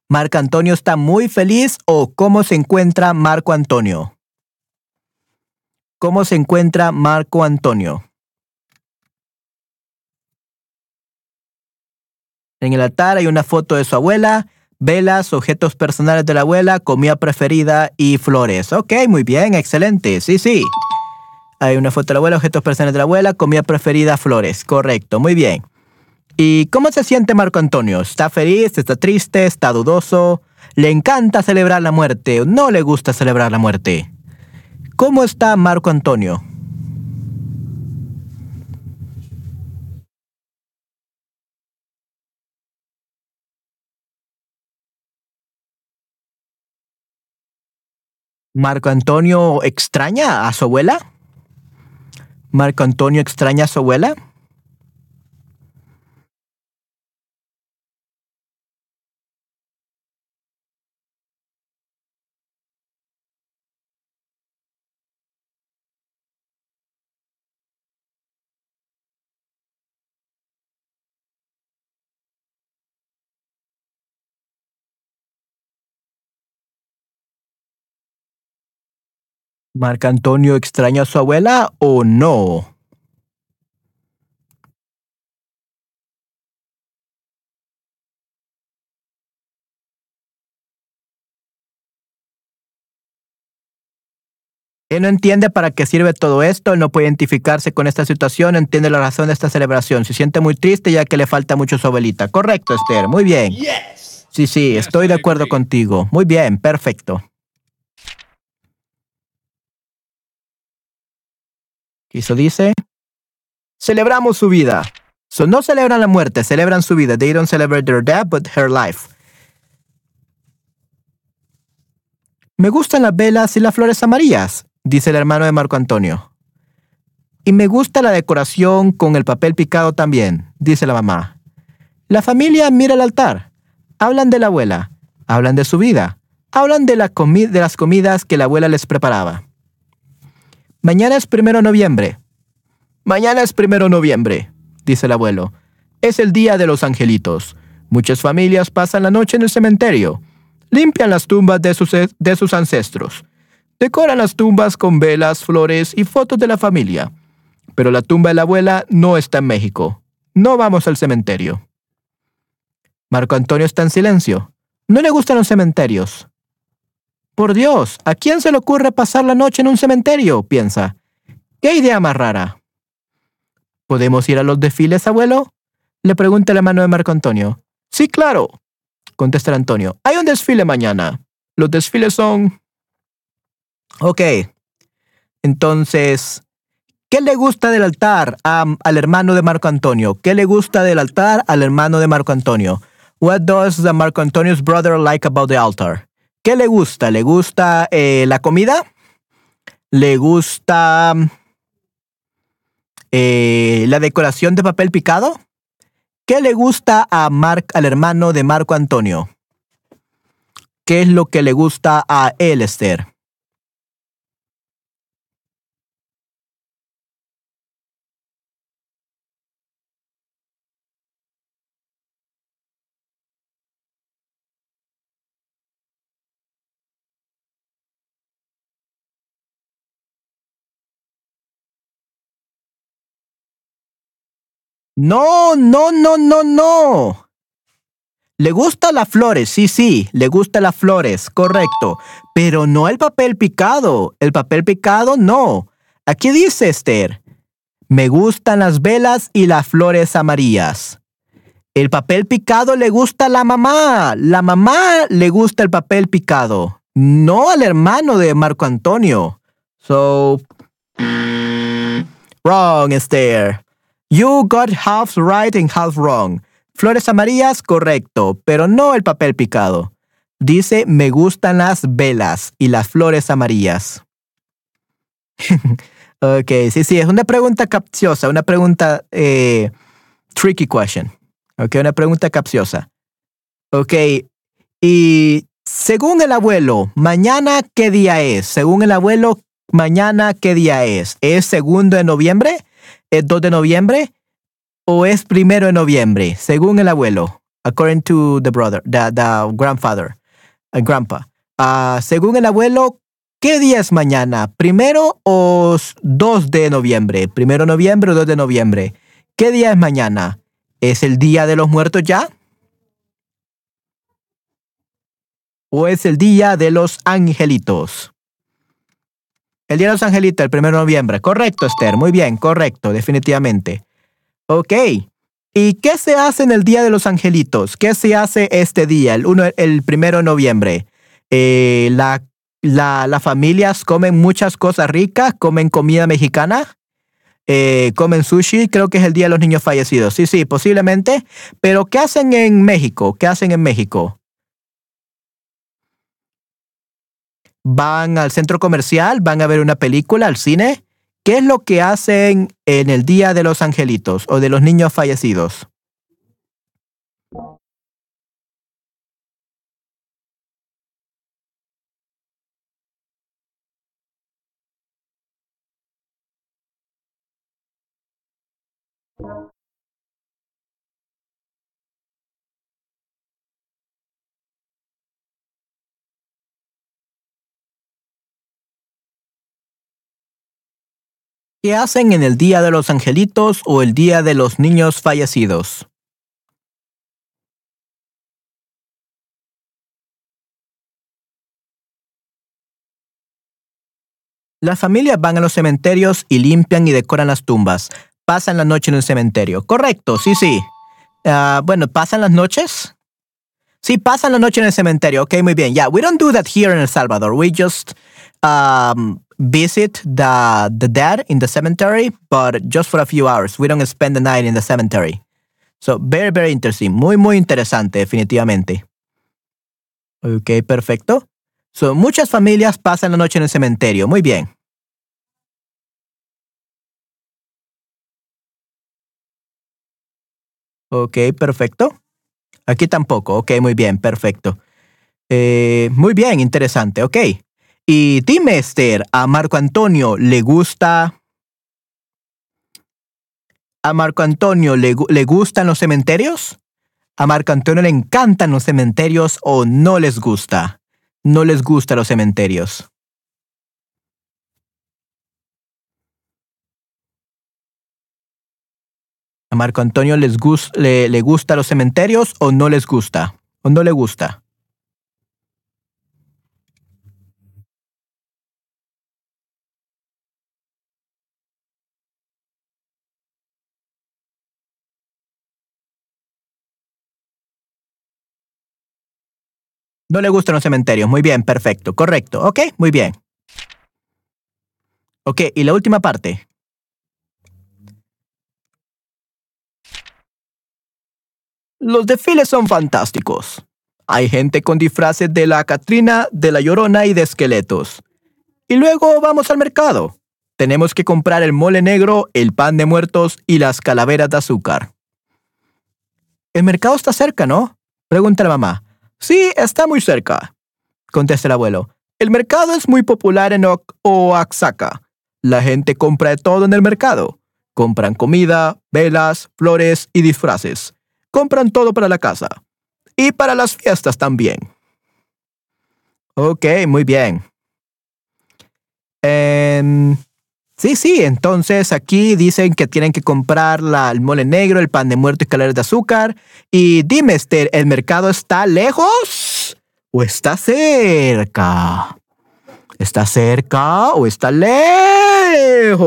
¿Marco Antonio está muy feliz o cómo se encuentra Marco Antonio? ¿Cómo se encuentra Marco Antonio? En el altar hay una foto de su abuela, velas, objetos personales de la abuela, comida preferida y flores. Ok, muy bien, excelente. Sí, sí. Hay una foto de la abuela, objetos personales de la abuela, comida preferida, flores. Correcto, muy bien. ¿Y cómo se siente Marco Antonio? ¿Está feliz? ¿Está triste? ¿Está dudoso? ¿Le encanta celebrar la muerte? ¿O no le gusta celebrar la muerte? ¿Cómo está Marco Antonio? ¿Marco Antonio extraña a su abuela? ¿Marco Antonio extraña a su abuela? ¿Marco Antonio extraña a su abuela o no? Él no entiende para qué sirve todo esto, él no puede identificarse con esta situación, no entiende la razón de esta celebración. Se siente muy triste ya que le falta mucho su abuelita. Correcto, Esther, muy bien. Sí, sí, estoy de acuerdo contigo. Muy bien, perfecto. Y eso dice, celebramos su vida. So, no celebran la muerte, celebran su vida. They don't celebrate their death, but her life. Me gustan las velas y las flores amarillas, dice el hermano de Marco Antonio. Y me gusta la decoración con el papel picado también, dice la mamá. La familia mira el altar. Hablan de la abuela. Hablan de su vida. Hablan de, la de las comidas que la abuela les preparaba. Mañana es primero de noviembre. Mañana es primero de noviembre, dice el abuelo. Es el día de los angelitos. Muchas familias pasan la noche en el cementerio. Limpian las tumbas de sus, de sus ancestros. Decoran las tumbas con velas, flores y fotos de la familia. Pero la tumba de la abuela no está en México. No vamos al cementerio. Marco Antonio está en silencio. No le gustan los cementerios. Por Dios, ¿a quién se le ocurre pasar la noche en un cementerio? piensa. ¿Qué idea más rara? ¿Podemos ir a los desfiles, abuelo? Le pregunta el hermano de Marco Antonio. Sí, claro, contesta Antonio. Hay un desfile mañana. Los desfiles son... Ok. Entonces, ¿qué le gusta del altar al hermano de Marco Antonio? ¿Qué le gusta del altar al hermano de Marco Antonio? What does the Marco Antonio's brother like about the altar? ¿Qué le gusta? ¿Le gusta eh, la comida? ¿Le gusta eh, la decoración de papel picado? ¿Qué le gusta a Mark, al hermano de Marco Antonio? ¿Qué es lo que le gusta a él, Esther? No, no, no, no, no. Le gusta las flores, sí, sí, le gusta las flores, correcto. Pero no el papel picado. El papel picado no. Aquí dice Esther. Me gustan las velas y las flores amarillas. El papel picado le gusta a la mamá. La mamá le gusta el papel picado. No al hermano de Marco Antonio. So. Wrong, Esther. You got half right and half wrong. Flores amarillas, correcto, pero no el papel picado. Dice, me gustan las velas y las flores amarillas. ok, sí, sí, es una pregunta capciosa, una pregunta eh, tricky question. Ok, una pregunta capciosa. Ok, y según el abuelo, mañana qué día es? Según el abuelo, mañana qué día es? ¿Es segundo de noviembre? ¿Es 2 de noviembre o es primero de noviembre, según el abuelo? According to the brother, the, grandfather, uh, grandpa. Uh, según el abuelo, ¿qué día es mañana? ¿Primero o 2 de noviembre? ¿Primero de noviembre o 2 de noviembre? ¿Qué día es mañana? ¿Es el día de los muertos ya? ¿O es el día de los angelitos? El Día de los Angelitos, el 1 de noviembre. Correcto, Esther. Muy bien, correcto, definitivamente. Ok. ¿Y qué se hace en el Día de los Angelitos? ¿Qué se hace este día, el, uno, el 1 de noviembre? Eh, la, la, las familias comen muchas cosas ricas, comen comida mexicana, eh, comen sushi, creo que es el Día de los Niños Fallecidos. Sí, sí, posiblemente. Pero ¿qué hacen en México? ¿Qué hacen en México? Van al centro comercial, van a ver una película al cine. ¿Qué es lo que hacen en el Día de los Angelitos o de los niños fallecidos? ¿Qué hacen en el Día de los Angelitos o el Día de los Niños Fallecidos? Las familias van a los cementerios y limpian y decoran las tumbas. Pasan la noche en el cementerio. Correcto, sí, sí. Ah, bueno, ¿pasan las noches? Sí, pasan la noche en el cementerio. Ok, muy bien. Yeah, we don't do that here in El Salvador. We just um, visit the the dead in the cemetery, but just for a few hours. We don't spend the night in the cemetery. So very very interesting. Muy muy interesante definitivamente. Ok, perfecto. So muchas familias pasan la noche en el cementerio. Muy bien. Ok, perfecto. Aquí tampoco. Ok, muy bien, perfecto. Eh, muy bien, interesante. Ok. Y dime, Esther, ¿a Marco Antonio le gusta... ¿A Marco Antonio le, le gustan los cementerios? ¿A Marco Antonio le encantan los cementerios o no les gusta? No les gustan los cementerios. ¿A Marco Antonio les gus- le, le gusta los cementerios o no les gusta? ¿O no le gusta? No le gustan los cementerios. Muy bien, perfecto, correcto. Ok, muy bien. Ok, y la última parte. Los desfiles son fantásticos. Hay gente con disfraces de la Catrina, de la Llorona y de esqueletos. Y luego vamos al mercado. Tenemos que comprar el mole negro, el pan de muertos y las calaveras de azúcar. El mercado está cerca, ¿no? Pregunta la mamá. Sí, está muy cerca. Contesta el abuelo. El mercado es muy popular en Oaxaca. La gente compra de todo en el mercado. Compran comida, velas, flores y disfraces. Compran todo para la casa. Y para las fiestas también. Ok, muy bien. Em, sí, sí, entonces aquí dicen que tienen que comprar la- el mole negro, el pan de muerto y escaleras de azúcar. Y dime, Esther, ¿el mercado está lejos o está cerca? ¿Está cerca o está lejos?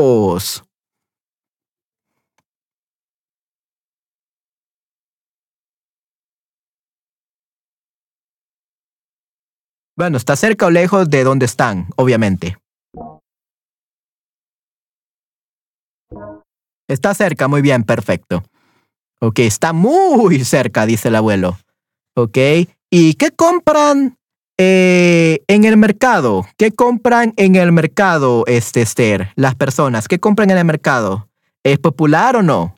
Bueno, está cerca o lejos de donde están, obviamente. Está cerca, muy bien, perfecto. Ok, está muy cerca, dice el abuelo. Ok, ¿y qué compran eh, en el mercado? ¿Qué compran en el mercado, este Esther? Las personas, ¿qué compran en el mercado? ¿Es popular o no?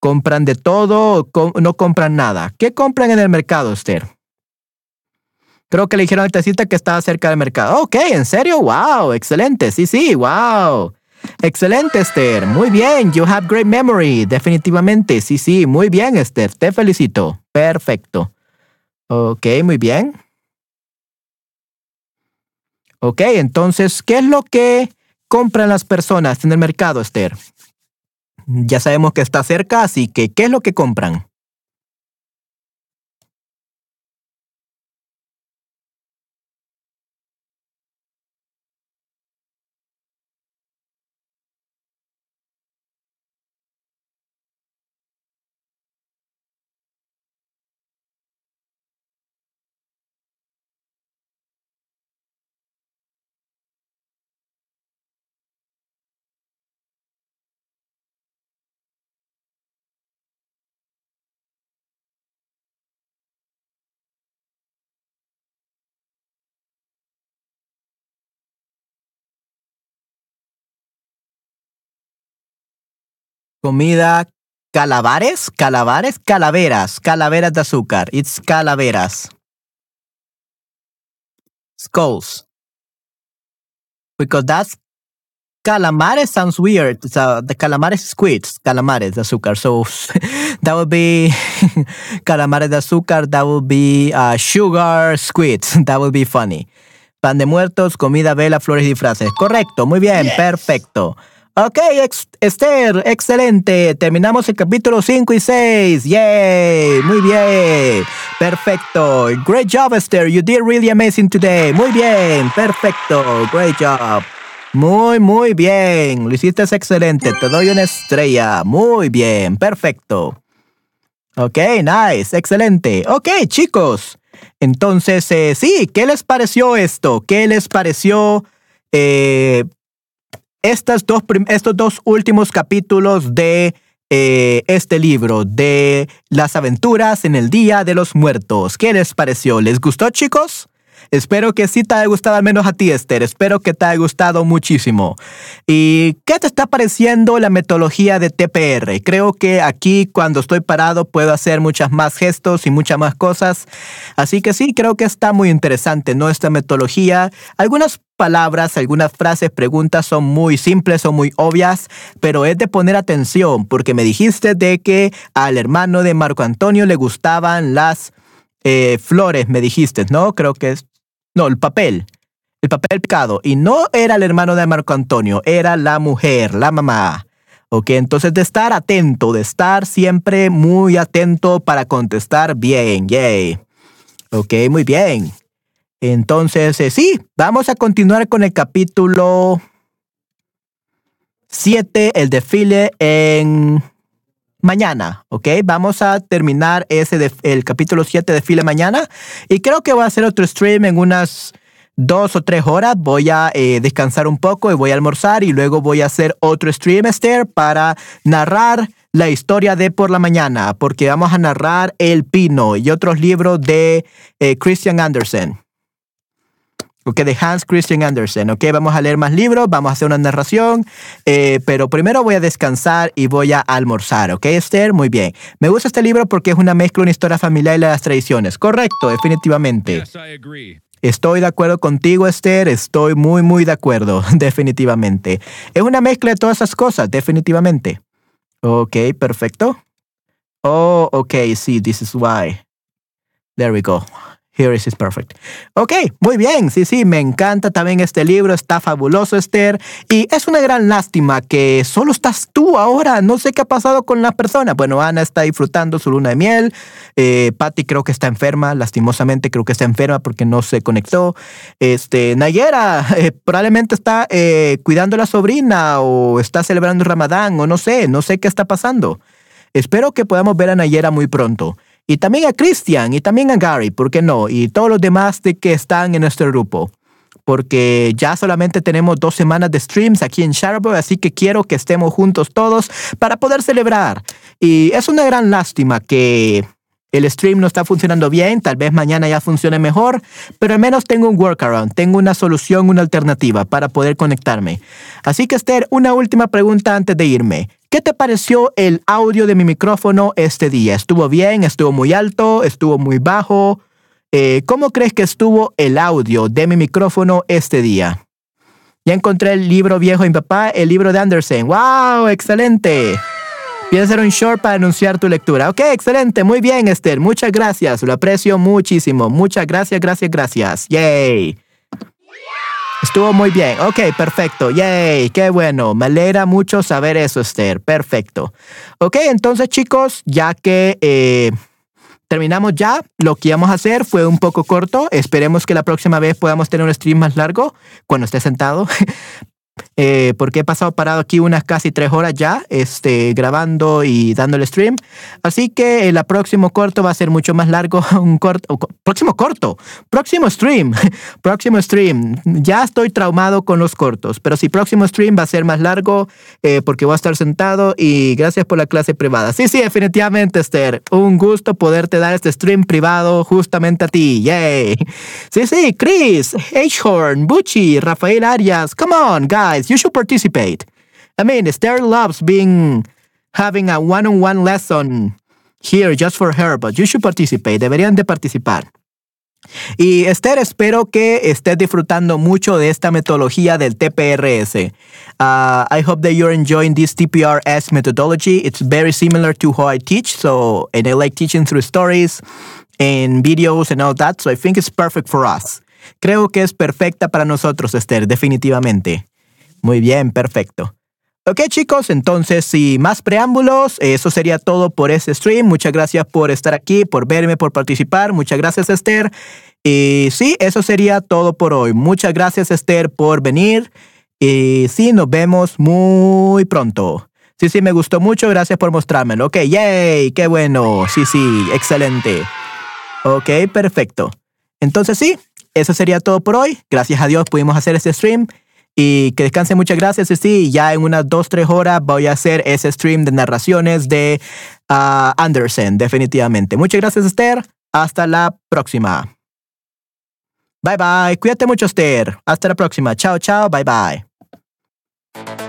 ¿Compran de todo o no compran nada? ¿Qué compran en el mercado, Esther? Creo que le dijeron a Tacita que estaba cerca del mercado. Ok, ¿en serio? Wow, excelente. Sí, sí, wow. Excelente, Esther. Muy bien. You have great memory. Definitivamente. Sí, sí. Muy bien, Esther. Te felicito. Perfecto. Ok, muy bien. Ok, entonces, ¿qué es lo que compran las personas en el mercado, Esther? Ya sabemos que está cerca, así que, ¿qué es lo que compran? Comida calabares, calabares, calaveras, calaveras de azúcar. It's calaveras. Skulls. Because that's calamares sounds weird. So the calamares squids, calamares de azúcar. So that would be calamares de azúcar. That would be uh, sugar squids. That would be funny. Pan de muertos, comida, vela, flores y disfraces. Correcto, muy bien, perfecto. Ok, Esther, excelente. Terminamos el capítulo 5 y 6. Yay, muy bien. Perfecto. Great job, Esther. You did really amazing today. Muy bien, perfecto. Great job. Muy, muy bien. Lo hiciste excelente. Te doy una estrella. Muy bien, perfecto. Ok, nice, excelente. Ok, chicos. Entonces, eh, sí, ¿qué les pareció esto? ¿Qué les pareció eh, estas dos, estos dos últimos capítulos de eh, este libro, de las aventuras en el Día de los Muertos. ¿Qué les pareció? ¿Les gustó, chicos? Espero que sí te haya gustado al menos a ti, Esther. Espero que te haya gustado muchísimo. ¿Y qué te está pareciendo la metodología de TPR? Creo que aquí cuando estoy parado puedo hacer muchas más gestos y muchas más cosas. Así que sí, creo que está muy interesante, ¿no? Esta metodología. Algunas palabras, algunas frases, preguntas son muy simples o muy obvias, pero es de poner atención porque me dijiste de que al hermano de Marco Antonio le gustaban las eh, flores, me dijiste, ¿no? Creo que es... No, el papel. El papel picado. Y no era el hermano de Marco Antonio, era la mujer, la mamá. Ok, entonces de estar atento, de estar siempre muy atento para contestar bien, yay. Ok, muy bien. Entonces, eh, sí, vamos a continuar con el capítulo 7, el desfile en mañana, ¿ok? Vamos a terminar ese el capítulo 7 de desfile mañana y creo que voy a hacer otro stream en unas dos o tres horas. Voy a eh, descansar un poco y voy a almorzar y luego voy a hacer otro stream, Esther, para narrar la historia de por la mañana, porque vamos a narrar El Pino y otros libros de eh, Christian Andersen. Ok, de Hans Christian Andersen. Ok, vamos a leer más libros, vamos a hacer una narración, eh, pero primero voy a descansar y voy a almorzar. Ok, Esther, muy bien. Me gusta este libro porque es una mezcla, una historia familiar y las tradiciones. Correcto, definitivamente.
Yes, I agree.
Estoy de acuerdo contigo, Esther. Estoy muy, muy de acuerdo, definitivamente. Es una mezcla de todas esas cosas, definitivamente. Ok, perfecto. Oh, ok, sí, this is why. There we go. Here is perfect. Ok, muy bien. Sí, sí, me encanta también este libro. Está fabuloso, Esther. Y es una gran lástima que solo estás tú ahora. No sé qué ha pasado con las personas. Bueno, Ana está disfrutando su luna de miel. Eh, Patty creo que está enferma. Lastimosamente creo que está enferma porque no se conectó. Este, Nayera eh, probablemente está eh, cuidando a la sobrina o está celebrando Ramadán o no sé. No sé qué está pasando. Espero que podamos ver a Nayera muy pronto. Y también a Christian y también a Gary, ¿por qué no? Y todos los demás de que están en nuestro grupo. Porque ya solamente tenemos dos semanas de streams aquí en Shadowboy, así que quiero que estemos juntos todos para poder celebrar. Y es una gran lástima que el stream no está funcionando bien, tal vez mañana ya funcione mejor, pero al menos tengo un workaround, tengo una solución, una alternativa para poder conectarme. Así que Esther, una última pregunta antes de irme. ¿Qué te pareció el audio de mi micrófono este día? ¿Estuvo bien? ¿Estuvo muy alto? ¿Estuvo muy bajo? Eh, ¿Cómo crees que estuvo el audio de mi micrófono este día? Ya encontré el libro viejo de mi papá, el libro de Andersen. ¡Wow! ¡Excelente! Voy a hacer un short para anunciar tu lectura. Ok, excelente. Muy bien, Esther. Muchas gracias. Lo aprecio muchísimo. Muchas gracias, gracias, gracias. Yay. Estuvo muy bien. Ok, perfecto. Yay, qué bueno. Me alegra mucho saber eso, Esther. Perfecto. Ok, entonces chicos, ya que eh, terminamos ya, lo que íbamos a hacer fue un poco corto. Esperemos que la próxima vez podamos tener un stream más largo cuando esté sentado. Eh, porque he pasado parado aquí unas casi tres horas ya, este, grabando y dando el stream. Así que el próximo corto va a ser mucho más largo. Un corto, próximo corto, próximo stream, próximo stream. Ya estoy traumado con los cortos, pero sí, próximo stream va a ser más largo eh, porque voy a estar sentado y gracias por la clase privada. Sí, sí, definitivamente, Esther. Un gusto poderte dar este stream privado justamente a ti. Yay. Sí, sí, Chris, H-Horn, Bucci, Rafael Arias. Come on, guys, you should participate. I mean, Esther loves being having a one-on-one lesson here just for her, but you should participate. Deberían de participar. Y Esther, espero que estés disfrutando mucho de esta metodología del TPRS. Uh, I hope that you're enjoying this TPRS methodology. It's very similar to how I teach, so and I like teaching through stories and videos and all that, so I think it's perfect for us. Creo que es perfecta para nosotros, Esther, definitivamente. Muy bien, perfecto. Ok chicos, entonces sin más preámbulos, eso sería todo por este stream. Muchas gracias por estar aquí, por verme, por participar. Muchas gracias Esther. Y sí, eso sería todo por hoy. Muchas gracias Esther por venir. Y sí, nos vemos muy pronto. Sí, sí, me gustó mucho. Gracias por mostrármelo. Ok, yay, qué bueno. Sí, sí, excelente. Ok, perfecto. Entonces sí, eso sería todo por hoy. Gracias a Dios pudimos hacer este stream. Y que descanse, muchas gracias. Y sí, ya en unas dos, tres horas voy a hacer ese stream de narraciones de ah, Anderson, definitivamente. Muchas gracias, Esther. Hasta la próxima. Bye bye. Cuídate mucho, Esther. Hasta la próxima. Chao, chao. Bye bye.